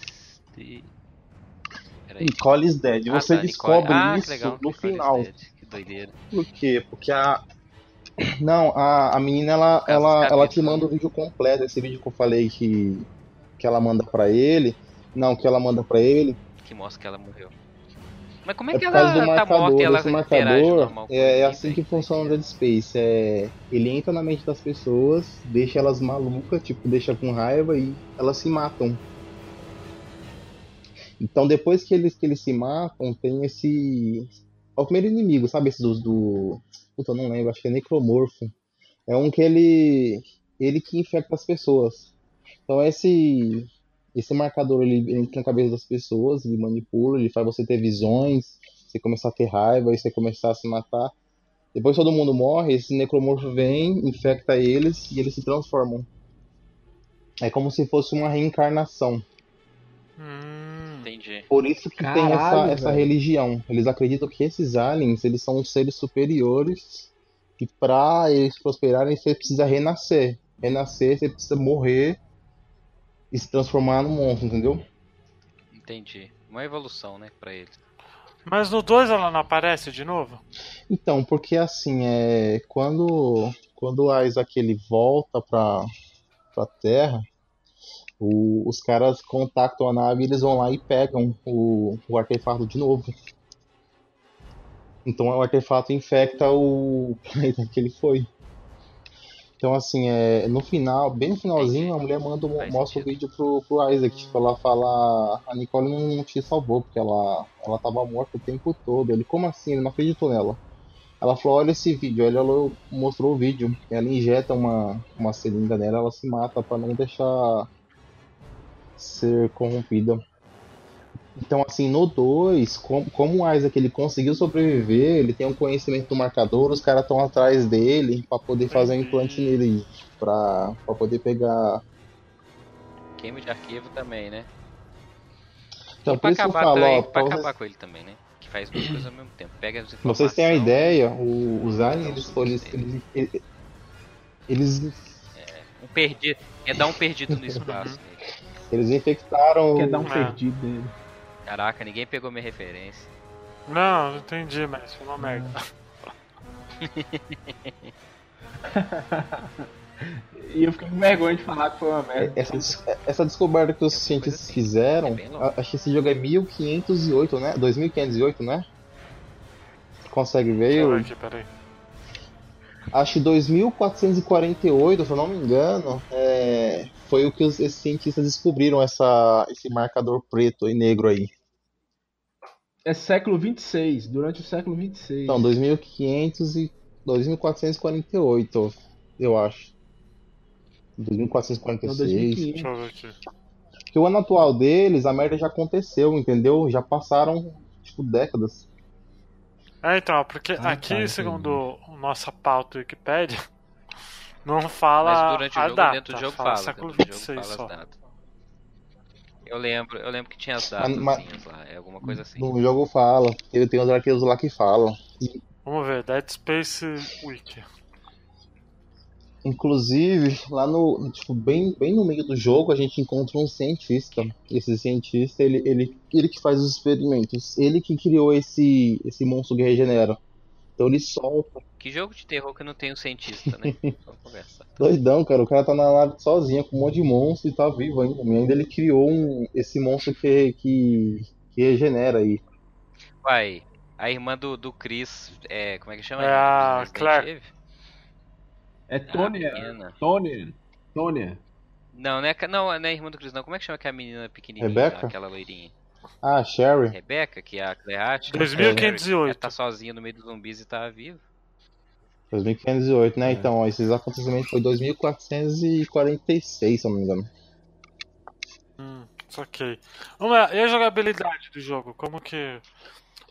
Peraí. Nicole is Dead. Ah, Você tá, descobre Ah, isso legal, no final. Dead, Que doideira. Por quê? Porque a. Não, a, a menina ela, causa ela, dos ela te manda o vídeo completo. Esse vídeo que eu falei que, que ela manda pra ele. Não, que ela manda pra ele. Que mostra que ela morreu. Mas como é É que ela do tá marcador. morta e ela marcador normal é, é ele, assim que funciona o Dead Space. É, ele entra na mente das pessoas, deixa elas malucas, tipo, deixa com raiva e elas se matam. Então depois que eles, que eles se matam, tem esse. É o primeiro inimigo, sabe? Esse dos do. Puta, eu não lembro, acho que é Necromorfo. É um que ele. Ele que infecta as pessoas. Então esse. Esse marcador ele entra na cabeça das pessoas, ele manipula, ele faz você ter visões, você começar a ter raiva, aí você começar a se matar. Depois todo mundo morre, esse necromorfo vem, infecta eles e eles se transformam. É como se fosse uma reencarnação. Hum, Entendi. Por isso que tem Caralho, essa, essa velho. religião. Eles acreditam que esses aliens, eles são seres superiores e para eles prosperarem você precisa renascer. Renascer, você precisa morrer e se transformar num monstro, entendeu? Entendi. Uma evolução, né, pra eles. Mas no 2 ela não aparece de novo? Então, porque assim, é, quando, quando o Isaac ele volta pra, pra Terra, o- os caras contactam a nave e eles vão lá e pegam o, o artefato de novo. Então o artefato infecta o planeta que ele foi. Então assim, é, no final, bem no finalzinho, a mulher manda, um- mostra o vídeo pro, pro Isaac. Tipo, ela fala, a Nicole não, te salvou, porque ela, ela tava morta o tempo todo. Ele, como assim? Ele não acreditou nela. Ela falou, olha esse vídeo. Aí Ela mostrou o vídeo. Ela injeta uma, uma seringa nela, ela se mata pra não deixar ser corrompida. Então, assim, no 2, como, como o Isaac ele conseguiu sobreviver, ele tem um conhecimento do marcador, os caras estão atrás dele pra poder fazer um implante nele, pra, pra poder pegar. Queima de arquivo também, né? Então, e pra acabar, falo, também, ó, pra pra acabar vocês, com ele também, né? Que faz duas coisas ao mesmo tempo. Pega as vocês terem uma ideia, o- os Não, aliens, eles, eles, eles, eles, Um perdido. Quer dar um perdido no espaço. né? eles infectaram. Quer dar um É. perdido nele. Caraca, ninguém pegou minha referência. Não, não entendi, mas foi uma merda. E eu fiquei com vergonha de falar que foi uma merda. Essa, des- essa descoberta que os É cientistas assim, fizeram, é acho que esse jogo é 1508, né? 2508, né? Consegue ver? Deixa eu peraí. acho que 2448, se eu não me engano, é, foi o que os esses cientistas descobriram, essa, esse marcador preto e negro aí. É século 26, durante o século 26. Então, 2500 e 2448, eu acho. Não, 2446. 2500. Deixa eu ver aqui. Porque o ano atual deles, a merda já aconteceu, entendeu? Já passaram, tipo, décadas. É, então, porque Ah, aqui, tá, segundo nossa pauta Wikipedia, não fala Mas durante o a jogo, data, dentro do jogo fala fala. século Dentro do jogo 26 fala só. as datas. Eu lembro, eu lembro que tinha as datas mas- lá, é alguma coisa assim. No jogo fala. Ele tem os arquivos lá que falam. Vamos ver, Dead Space Wiki. Inclusive, lá no. Tipo, bem, bem no meio do jogo, a gente encontra um cientista. Esse cientista, ele, ele, ele que faz os experimentos. Ele que criou esse, esse monstro que regenera. Então ele solta. Que jogo de terror que não tem um cientista, né? Vamos conversar. Doidão, cara. O cara tá na nave sozinho, com um monte de monstro e tá vivo ainda. E ainda ele criou um, esse monstro que, que, que regenera aí. Vai, a irmã do, do Chris, é, como é que chama? É a Do Resident Claire. É Ah, Tônia. Tônia. Tônia. Não, não é, não, não é a irmã do Chris, não. Como é que chama aquela menina pequenininha? Rebeca? Aquela loirinha. Ah, Sherry. Rebeca, que é a Clearte. 2508. Ela tá sozinha no meio dos zumbis e tá viva. 2508, né? Então, ó, esses acontecimentos foi 2446, se eu não me engano. Hum, ok. Vamos lá, e a jogabilidade do jogo? Como que.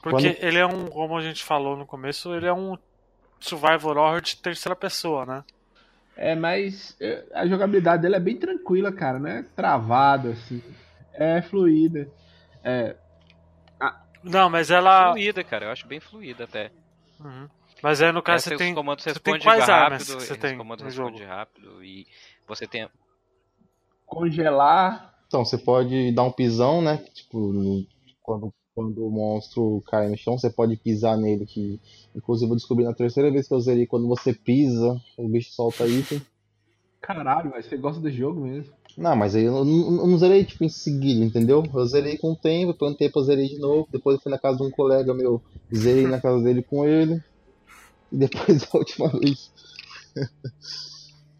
Porque Quando- ele é um, como a gente falou no começo, ele é um survival horror de terceira pessoa, né? É, mas é, a jogabilidade dele é bem tranquila, cara, né? Travado, assim. É fluida. É, Não, mas ela. Fluida, cara. Eu acho bem fluida até. Uhum. Mas aí no caso Essa você os tem. comandos você tem responde quais armas rápido, que você os tem comandos no responde jogo? rápido e você tem congelar. Então, você pode dar um pisão, né? Tipo, quando, quando o monstro cai no chão, você pode pisar nele. Que, inclusive, eu descobri na terceira vez que eu zerei, quando você pisa, o bicho solta item. Caralho, mas você gosta do jogo mesmo. Não, mas aí eu não, eu não zerei tipo em seguida, entendeu? Eu zerei com o tempo, depois um tempo eu zerei de novo, depois eu fui na casa de um colega meu, zerei na casa dele com ele, e depois a última vez.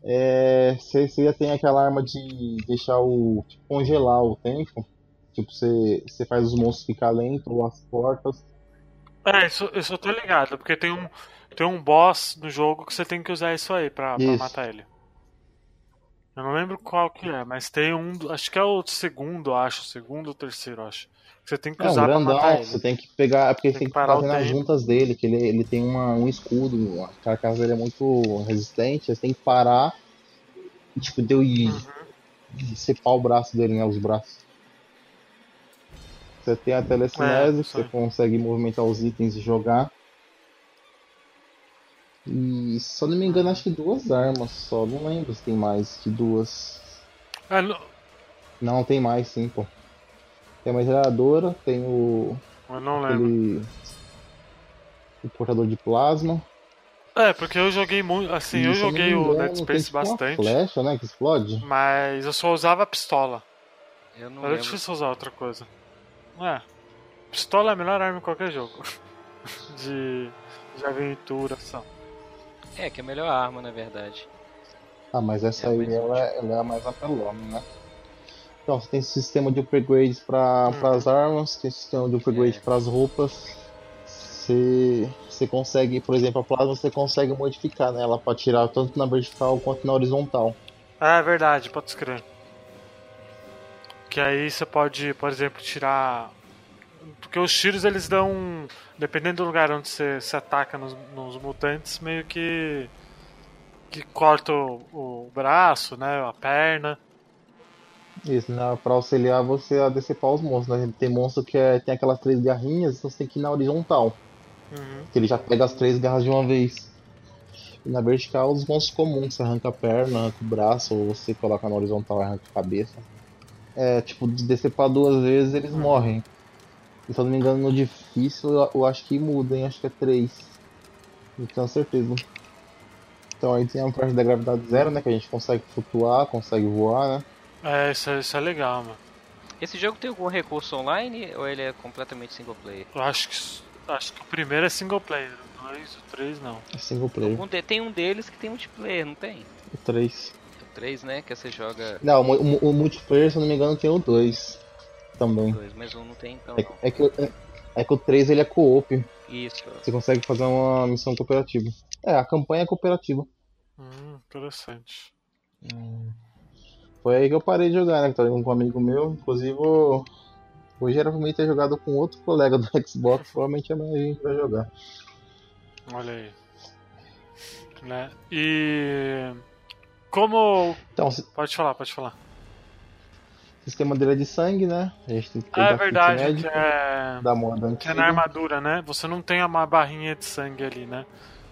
É, você, você já tem aquela arma de deixar o. Tipo, congelar o tempo. Tipo, você, você faz os monstros ficar lentos, ou as portas. É, isso, isso eu tô ligado, porque tem um, tem um boss no jogo que você tem que usar isso aí pra, pra Isso. matar ele. Eu não lembro qual que é, mas tem um. Acho que é o segundo, acho. O segundo ou terceiro, acho. Você tem que É um usar pra grandão, matar ele. você tem que pegar. É porque Tem você tem que que parar fazer nas juntas dele, que ele, ele tem uma, um escudo, a carcaça dele é muito resistente, você tem que parar e tipo, deu e, Uhum. separar o braço dele, né? Os braços. Você tem a telecinese, É, você consegue movimentar os itens e jogar. E se eu não me engano, acho que duas armas só. Não lembro se tem mais que duas. É, no- Não, tem mais sim, pô. Tem a metralhadora, tem o. eu não lembro. aquele. O portador de plasma. É, porque eu joguei muito. Assim, E, eu joguei o Dead tem, Space tipo, uma bastante. flecha, né? Que explode. Mas eu só usava a pistola. eu não Era lembro. difícil usar outra coisa. É. Pistola é a melhor arma em qualquer jogo. De, de aventura, ação. É, que é a melhor arma, na verdade. Ah, mas essa É, aí ela, é- ela é a mais apelona, né? Então, você tem sistema de upgrades para Hum. as armas, tem sistema de upgrade É. para as roupas. Você, você consegue, por exemplo, a plasma você consegue modificar né, ela para tirar tanto na vertical quanto na horizontal. Ah, é verdade, pode escrever. Que aí você pode, por exemplo, tirar. Porque os tiros eles dão. Dependendo do lugar onde você se ataca nos, nos mutantes, meio que. que corta o, o braço, né? A perna. Isso, né? Pra auxiliar você a decepar os monstros, né? Tem monstro que é, tem aquelas três garrinhas, então você tem que ir na horizontal. Uhum. Que ele já pega as três garras de uma vez. E na vertical, os monstros comuns, você arranca a perna, arranca o braço, ou você coloca na horizontal e arranca a cabeça. É, tipo, de decepar duas vezes, eles morrem. E se eu não me engano, no difícil, eu, eu acho que muda, hein? Acho que é três. Não tenho certeza. Então aí tem a parte da gravidade zero, né? Que a gente consegue flutuar, consegue voar, né? É, isso, é- isso é legal, mano. Esse jogo tem algum recurso online ou ele é completamente single player? Eu acho que. Acho que o primeiro é single player. O dois, o três não. É single player. Um de- tem um deles que tem multiplayer, não tem? O três. O 3, né? Que você joga Não, o, mu- o multiplayer, se eu não me engano, tem o 2 também. dois, mas um não tem então É, não. é que, o- é, é que o 3 ele é co-op. Isso. Você consegue fazer uma missão cooperativa. É, a campanha é cooperativa. Hum, interessante. Foi aí que eu parei de jogar, né? Que tava jogando com um amigo meu. Inclusive, eu- hoje era pra mim ter jogado com outro colega do Xbox. Provavelmente amanhã a gente vai jogar. Olha aí. Né? E. Como. Então, si- Pode falar, pode falar. sistema dele é de sangue, né? A gente tem que Ah, é verdade, médico, é. da moda Que é antiga. na armadura, né? Você não tem uma barrinha de sangue ali, né?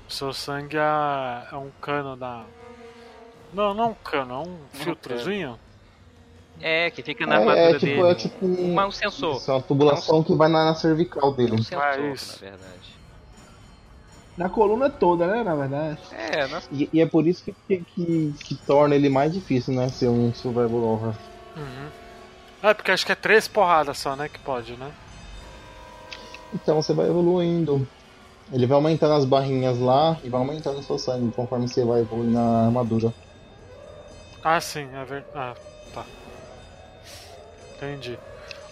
O seu sangue é, é um cano da. Não, não é um cano, é um filtrozinho. É, que fica na É, armadura é tipo, dele. é tipo um, Uma- um sensor. isso, é uma tubulação que vai na, na cervical dele. Um sensor, Ah, isso. na verdade. Na coluna toda, né? Na verdade. É, nós... E, e é por isso que, que, que, que torna ele mais difícil, né? Ser um survival horror. Uhum. É, porque acho que é três porradas só, né? Que pode, né? Então você vai evoluindo. Ele vai aumentando as barrinhas lá e vai aumentando o seu sangue conforme você vai evoluindo na armadura. Ah, sim, é verdade. Ah, tá. Entendi.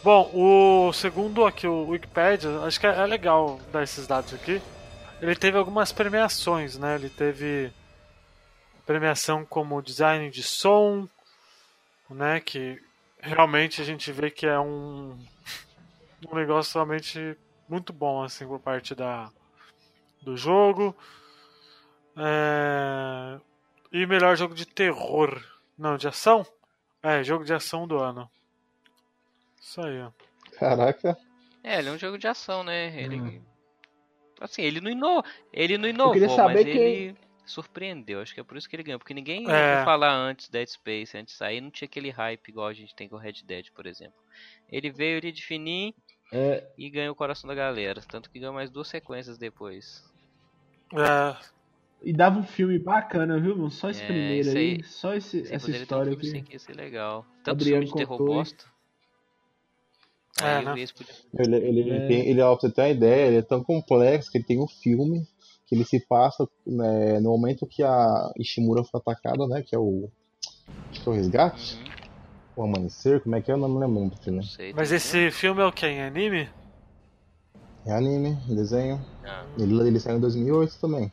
Bom, o segundo aqui, o Wikipedia, acho que é é legal dar esses dados aqui. Ele teve algumas premiações, né? Ele teve premiação como design de som, né? Que realmente a gente vê que é um, um negócio realmente muito bom, assim, por parte da, do jogo. É, E melhor jogo de terror. Não, de ação? É, jogo de ação do ano. Isso aí, ó. Caraca. É, ele é um jogo de ação, né? Ele. Hum. Assim, ele não inovou. Ele não inovou, queria saber mas quem- ele surpreendeu. Acho que é por isso que ele ganhou. Porque ninguém É. falar antes Dead Space, antes de sair, não tinha aquele hype igual a gente tem com o Red Dead, por exemplo. Ele veio ali de fininho É, e ganhou o coração da galera. Tanto que ganhou mais duas sequências depois. É, e dava um filme bacana, viu, mano? Só esse É, primeiro aí, aí. só esse, essa ter um história filme assim aqui. que ia ser legal. Tanto Adriano filme de terror bosta. É, podia Ele, ele, É. tem, ele, ó, pra você ter uma ideia, ele é tão complexo que ele tem um filme que ele se passa né, no momento que a Ishimura foi atacada, né? Que é o. Acho que é o resgate? Uhum, O amanhecer, como é que é? Eu não me lembro o nome do filme. não sei. mas esse filme é o que? Em anime? É anime, desenho. Ah. Ele, ele saiu em 2008 também.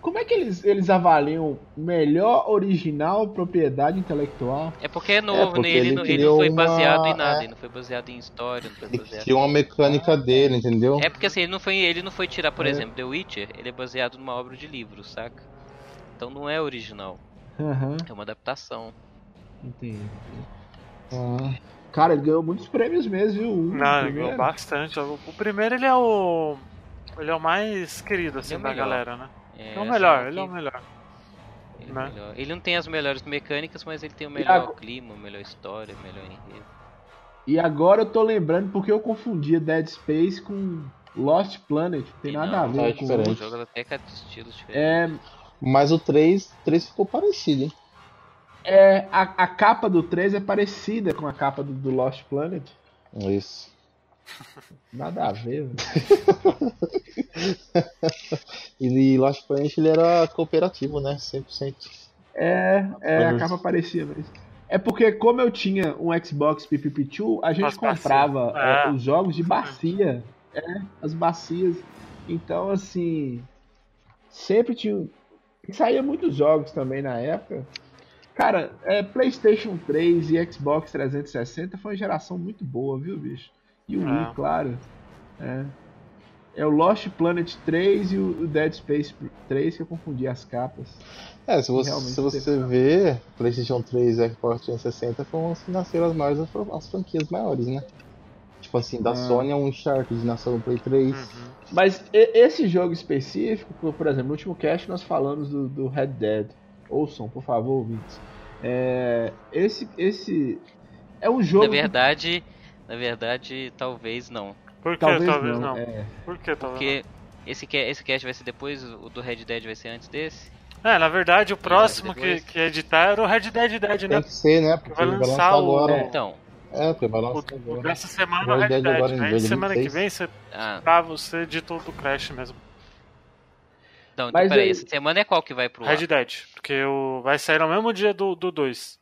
Como é que eles, eles avaliam melhor original propriedade intelectual? É porque é novo, porque né? Ele, ele não, ele foi uma- baseado em nada, é. ele não foi baseado em história, não foi Ele baseado criou uma mecânica dele, entendeu? É porque assim, ele não foi, ele não foi tirar, por É. exemplo, The Witcher, ele é baseado numa obra de livro, saca? Então não é original, Aham, é uma adaptação. entendi. Ah, Cara, ele ganhou muitos prêmios mesmo, viu? O Não, ele ganhou bastante. O primeiro ele é o. Ele é o mais querido, assim, Ele é da melhor. galera, né? É, É o assim, melhor, que- ele é o melhor. ele, é né? melhor. Ele não tem as melhores mecânicas, mas ele tem o melhor agora- clima, a melhor história, o melhor enredo. E agora eu tô lembrando porque eu confundia Dead Space com Lost Planet. Não tem E nada não, a ver é com. O jogo até com estilos diferentes. É, Mas o 3, 3 ficou parecido, hein? é a, a capa do 3 é parecida com a capa do, do Lost Planet. Isso. Nada a ver. velho. E Lost Planet ele era cooperativo, né? 100%. É, é a Mas- capa parecia mesmo. É porque como eu tinha um Xbox PPP2, a gente As comprava é, Ah. os jogos de bacia. É, as bacias. Então, assim, sempre tinha... Saía muitos jogos também na época. Cara, é, PlayStation 3 e Xbox 360 foi uma geração muito boa, viu, bicho? E o Wii, É. claro. É. É o Lost Planet 3 e o Dead Space 3 que eu confundi as capas. É, se você, se você ver, PlayStation 3 e Xbox 360 foram as que nasceram as maiores as fran- as franquias maiores, né? Tipo assim, da Ah. Sony é um Uncharted nasceu no Play 3. Uhum. Mas esse jogo específico, por- exemplo, no último cast nós falamos do, do Red Dead. Ouçam, por favor, ouvintes. É, esse, esse é um jogo. Na verdade, na verdade, talvez não. Por que talvez, talvez, não. não? É, Por que talvez Porque esse, ca- esse cast vai ser depois, o do Red Dead vai ser antes desse. não? É, na verdade, o próximo que, que editar era o Red Dead Dead, né? Tem que ser, né? Porque Vai lançar lançar o- agora. É. Então, É, porque vai lançar o agora. dessa semana é o Red Red Dead Dead. agora em Aí semana que 26. vem você, ah, pra você editou do Crash mesmo. então, então Mas peraí, aí- essa semana é qual que vai pro ar? Red Dead. Porque o, vai sair no mesmo dia do 2.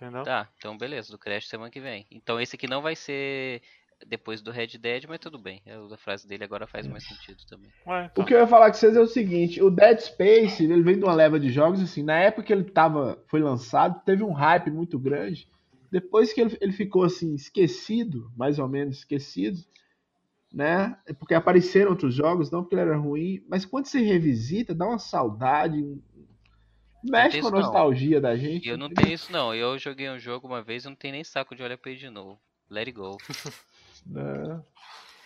Entendeu? Tá, então beleza, do Crash semana que vem. Então esse aqui não vai ser depois do Red Dead, mas tudo bem. A frase dele agora faz mais sentido também. Ué, então. O que eu ia falar com vocês é o seguinte: o Dead Space ele vem de uma leva de jogos assim. Na época que ele tava, foi lançado, teve um hype muito grande. Depois que ele, ele ficou assim esquecido, mais ou menos esquecido, né? É Porque apareceram outros jogos, não porque ele era ruim, mas quando você revisita, dá uma saudade, mexe com a isso não. nostalgia da gente. Eu não tenho isso não. Eu joguei um jogo uma vez, eu não tenho nem saco de olhar pra ele de novo. Let it go. Né?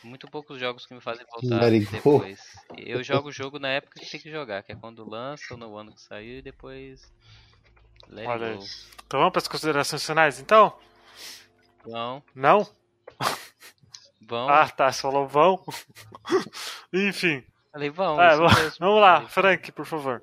Muito poucos jogos que me fazem voltar Let it go. depois. Eu jogo o jogo na época que tem que jogar, que é quando lança ou no ano que saiu e depois. Let Olha it go. Então vamos para as considerações finais, então? Vão, Não? vão. Ah, tá. Você falou vão. Enfim. Falei, vão. É, isso vamos- mesmo. vamos lá, Frank, por favor.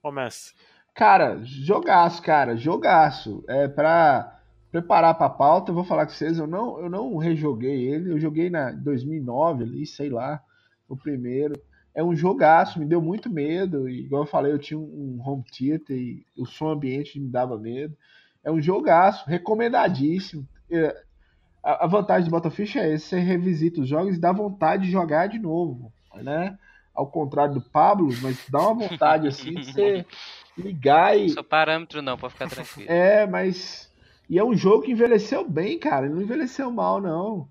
Comece. Cara, jogaço, cara, jogaço. É pra preparar pra pauta, eu vou falar com vocês, eu não, eu não rejoguei ele, eu joguei na 2009 ali, sei lá, o primeiro. É um jogaço, me deu muito medo, e igual eu falei, eu tinha um home theater e o som ambiente me dava medo. É um jogaço, recomendadíssimo. É, A a vantagem de Botafish é esse, você revisita os jogos e dá vontade de jogar de novo, né? Ao contrário do Pablo, mas dá uma vontade assim de você ligar e. Sou parâmetro não, pode ficar tranquilo. É, mas. E é um jogo que envelheceu bem, cara. Ele não envelheceu mal, não.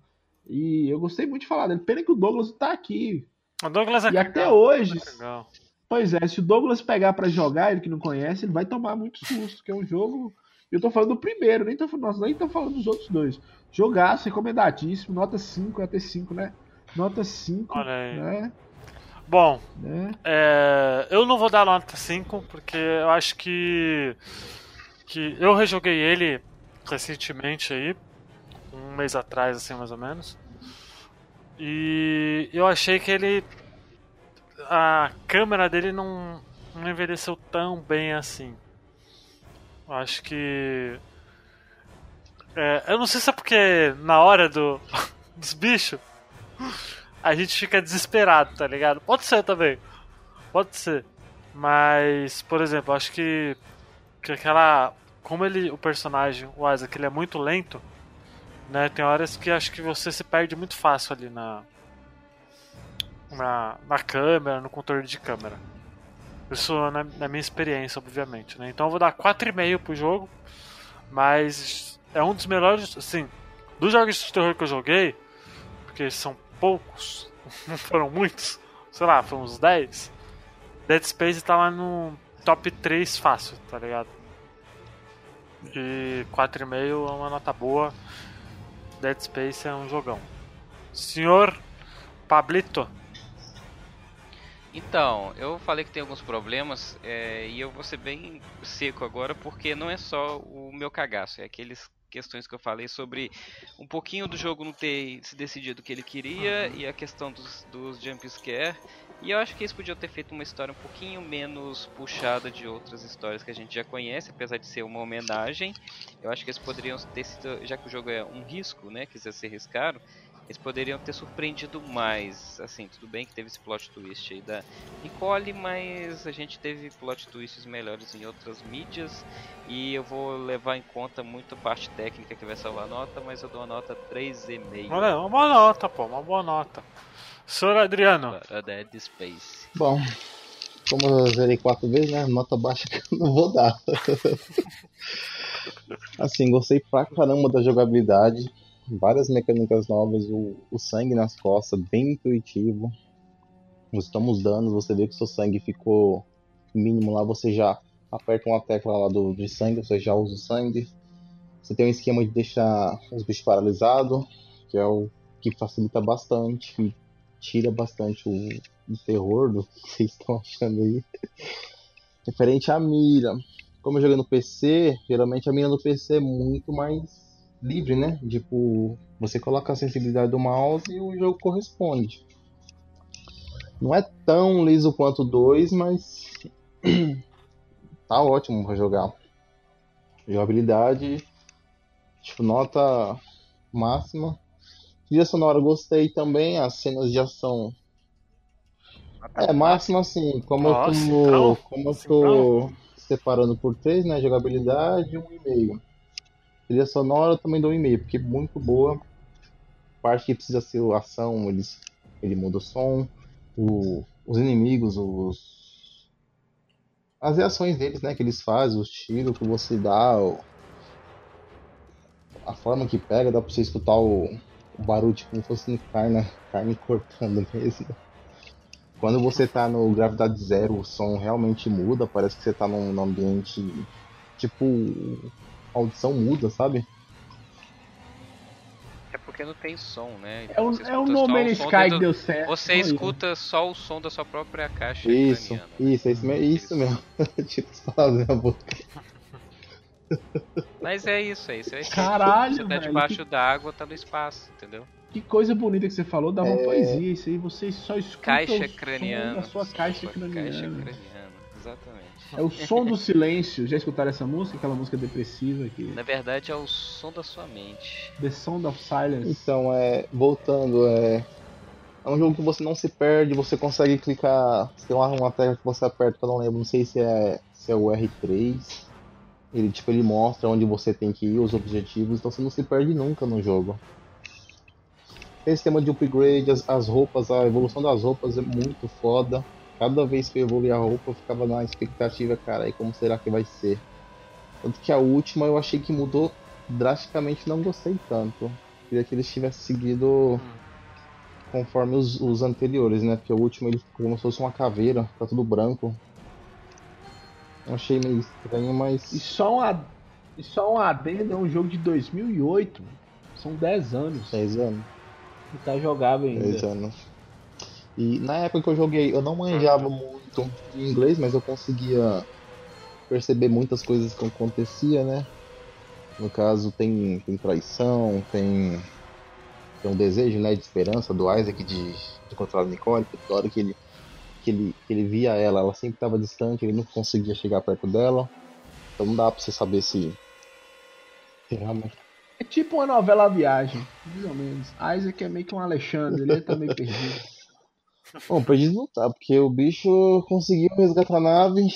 E eu gostei muito de falar dele. Pena que o Douglas não tá aqui. O Douglas é E até legal, hoje. é. Pois é, se o Douglas pegar pra jogar, ele que não conhece, ele vai tomar muito susto, que é um jogo. Eu tô falando do primeiro, nem tô, nós nem tô falando dos outros dois. Jogaço, recomendadíssimo, nota 5, até 5, né? Nota 5, Olha aí. né? Bom, né? é, eu não vou dar nota 5, porque eu acho que. que eu rejoguei ele recentemente aí, um mês atrás, assim, mais ou menos. E eu achei que ele. A câmera dele não, não envelheceu tão bem assim. Eu acho que. é, eu não sei se é porque na hora do, dos bichos a gente fica desesperado, tá ligado? Pode ser também. Pode ser. Mas, por exemplo, acho que, que aquela. Como ele, o personagem, o Isaac, ele é muito lento, né? Tem horas que acho que você se perde muito fácil ali na. Na, na câmera, no controle de câmera. Isso na, na minha experiência, obviamente, né? Então eu vou dar 4,5 pro jogo. Mas é um dos melhores, assim, dos jogos de terror que eu joguei, porque são poucos, não foram muitos, sei lá, foram uns 10. Dead Space tá lá no top 3 fácil, tá ligado? E 4,5 é uma nota boa. Dead Space é um jogão. Senhor Pablito, Então, eu falei que tem alguns problemas é, e eu vou ser bem seco agora porque não é só o meu cagaço, é aqueles questões que eu falei sobre um pouquinho do jogo não ter se decidido o que ele queria e a questão dos, dos jump scare. E eu acho que eles podiam ter feito uma história um pouquinho menos puxada de outras histórias que a gente já conhece, apesar de ser uma homenagem. Eu acho que eles poderiam ter sido, já que o jogo é um risco, né, quiser ser arriscado, eles poderiam ter surpreendido mais. Assim, tudo bem que teve esse plot twist aí da Nicole, mas a gente teve plot twists melhores em outras mídias. E eu vou levar em conta muito a parte técnica que vai salvar a nota, mas eu dou a nota 3,5 olha, uma boa nota, pô, uma boa nota. Senhor Adriano, para Dead Space. Bom, como eu zerei quatro vezes, né? Nota baixa que eu não vou dar. assim, gostei pra caramba da jogabilidade. Várias mecânicas novas, o, o sangue nas costas, bem intuitivo. Você toma os danos, você vê que seu sangue ficou mínimo lá, você já aperta uma tecla lá do, de sangue, você já usa o sangue. Você tem um esquema de deixar os bichos paralisados, que é o que facilita bastante e tira bastante o, o terror do que vocês estão achando aí. Referente à mira. Como eu joguei no PC, geralmente a mira no PC é muito mais livre, né? Tipo, você coloca a sensibilidade do mouse e o jogo corresponde. Não é tão liso quanto o 2, mas tá ótimo pra jogar. Jogabilidade, tipo, nota máxima. Trilha sonora gostei também, as cenas de ação. É, máxima assim, como Nossa, eu tô, então, como eu assim, tô separando por três, né? Jogabilidade, um e meio. Trilha sonora eu também dou um e meio, porque é muito boa. Parte que precisa ser ação, eles, ele muda o som. O, os inimigos, os. As reações deles, né? Que eles fazem, os tiros que você dá, o- a forma que pega, dá pra você escutar o, o barulho tipo como se fosse carne, carne cortando mesmo. Quando você tá no gravidade zero, o som realmente muda, parece que você tá num, num ambiente. Tipo. A audição muda, sabe? É porque não tem som, né? É o, Você é o escuta No Man's Sky que deu certo. Você isso. escuta só o som da sua própria caixa Isso, craniana, né? isso, é isso, me- isso mesmo. tipo, as palavras na boca. Mas é isso, é isso. É isso. Caralho, Você tá velho, debaixo d'água, tá no espaço, entendeu? Que coisa bonita que você falou, dá uma É. poesia isso aí, você só escuta Caixa o som craniana. da sua caixa craniana. Caixa craniana, exatamente. É o som do silêncio. Já escutaram essa música? Aquela música depressiva que Na verdade é o som da sua mente. The Sound of Silence. Então, é. Voltando, é. É um jogo que você não se perde, você consegue clicar. Tem lá uma tecla que você aperta, que eu não lembro, não sei se é, se é o R3. Ele, tipo, ele mostra onde você tem que ir, os objetivos, então você não se perde nunca no jogo. Tem sistema de upgrade, as, as roupas, a evolução das roupas é muito foda. Cada vez que eu evoluía a roupa, eu ficava na expectativa, cara, e como será que vai ser? Tanto que a última eu achei que mudou drasticamente, não gostei tanto. Queria que eles tivessem seguido conforme os, os anteriores, né? Porque o último ele ficou como se fosse uma caveira, tá tudo branco. Eu achei meio estranho, E mas. só um, ad- e só um adendo, é um jogo de 2008. São 10 anos. 10 anos. E tá jogável ainda. 10 anos. E na época que eu joguei, eu não manjava muito de inglês, mas eu conseguia perceber muitas coisas que acontecia, né? No caso, tem, tem traição, tem, tem um desejo né, de esperança do Isaac de, de encontrar a Nicole, porque toda hora que ele, que, ele, que ele via ela, ela sempre estava distante, ele nunca conseguia chegar perto dela. Então não dá pra você saber se, se realmente É tipo uma novela A Viagem, mais ou menos. Isaac é meio que um Alexandre, ele tá meio perdido. Bom, perdido não tá, porque o bicho conseguiu resgatar a nave,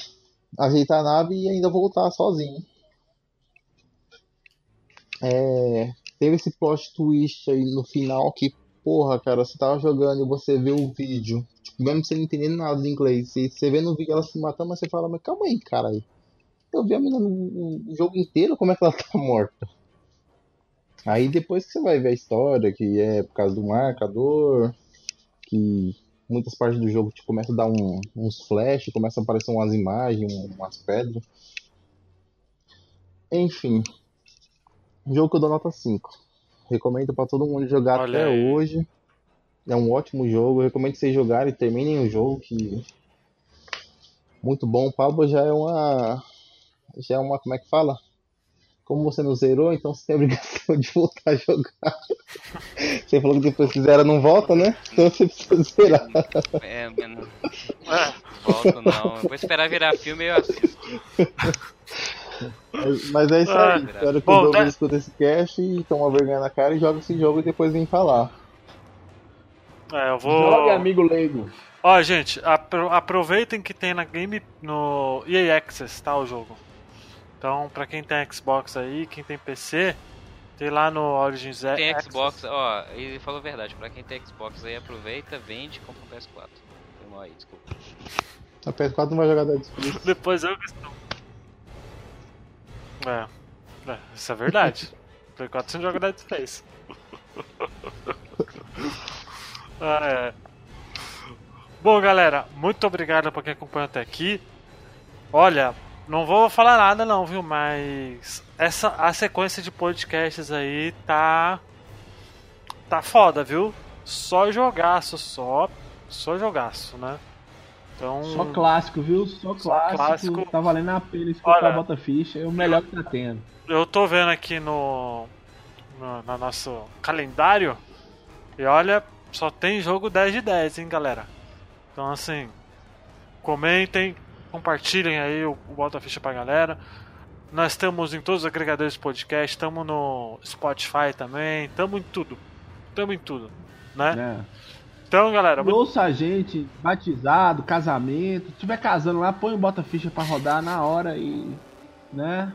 ajeitar a nave e ainda voltar sozinho. É, teve esse plot twist aí no final que, porra, cara, você tava jogando e você vê o vídeo, tipo, mesmo sem entender nada de inglês, e você vê no vídeo ela se matando, mas você fala, mas calma aí, cara aí. Eu vi a menina no jogo inteiro, como é que ela tá morta? Aí depois que você vai ver a história, que é por causa do marcador, que muitas partes do jogo te começa a dar um- uns flash, começa a aparecer umas imagens, um- umas pedras. Enfim, jogo que eu dou nota 5. Recomendo pra todo mundo jogar Olha até aí. hoje. É um ótimo jogo, eu recomendo vocês jogarem e terminem o jogo que muito bom. O Pablo já é uma já é uma, como é que fala? Como você não zerou, então você tem a obrigação de voltar a jogar. Você falou que depois que zera não volta, né? Então você precisa zerar. É, mano, volto não. Eu vou esperar virar filme e eu assisto. Mas, mas é isso Ah, aí. Espero que bom, o Douglas tá- escuta esse cast e toma vergonha na cara e joga esse jogo e depois vem falar. é, eu vou. Jogue, amigo leigo. Ó, gente, apro- aproveitem que tem na game no EA Access, tá o jogo. Então, pra quem tem Xbox aí, quem tem PC, tem lá no Origins Tem. Xbox, ó, ele falou a verdade. Pra quem tem Xbox aí, aproveita, vende e compra um PS4. Foi mal aí, desculpa. A PS4 não vai jogar Dead Space. Depois eu que estou. É, é, isso é verdade. Play 4 você não joga Dead Space. Ah, é. Bom, galera, muito obrigado por quem acompanhou até aqui. Olha, não vou falar nada não, viu? Mas essa a sequência de podcasts aí tá tá foda, viu? Só jogaço, só só jogaço, né? Então, Só clássico, viu? Só clássico. clássico. Tá valendo a pena escutar a Bota Ficha. É o melhor que tá tendo. eu tô vendo aqui no, no, no nosso calendário e olha, só tem jogo 10 de 10, hein, galera? Então, assim, comentem, compartilhem aí o, o Bota Ficha pra galera. Nós estamos em todos os agregadores de podcast, estamos no Spotify também, estamos em tudo. Estamos em tudo, né? Né? Então, galera, muito... ouça a gente, batizado, casamento. Se tiver casando lá, põe o Bota Ficha pra rodar na hora e. né?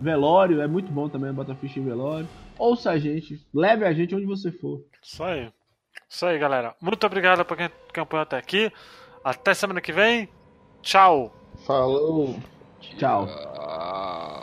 Velório, é muito bom também Bota Ficha em velório. Ouça a gente, leve a gente onde você for. Isso aí. Isso aí, galera. Muito obrigado por quem acompanhou até aqui. Até semana que vem. Tchau. Falou. Tchau. Ah.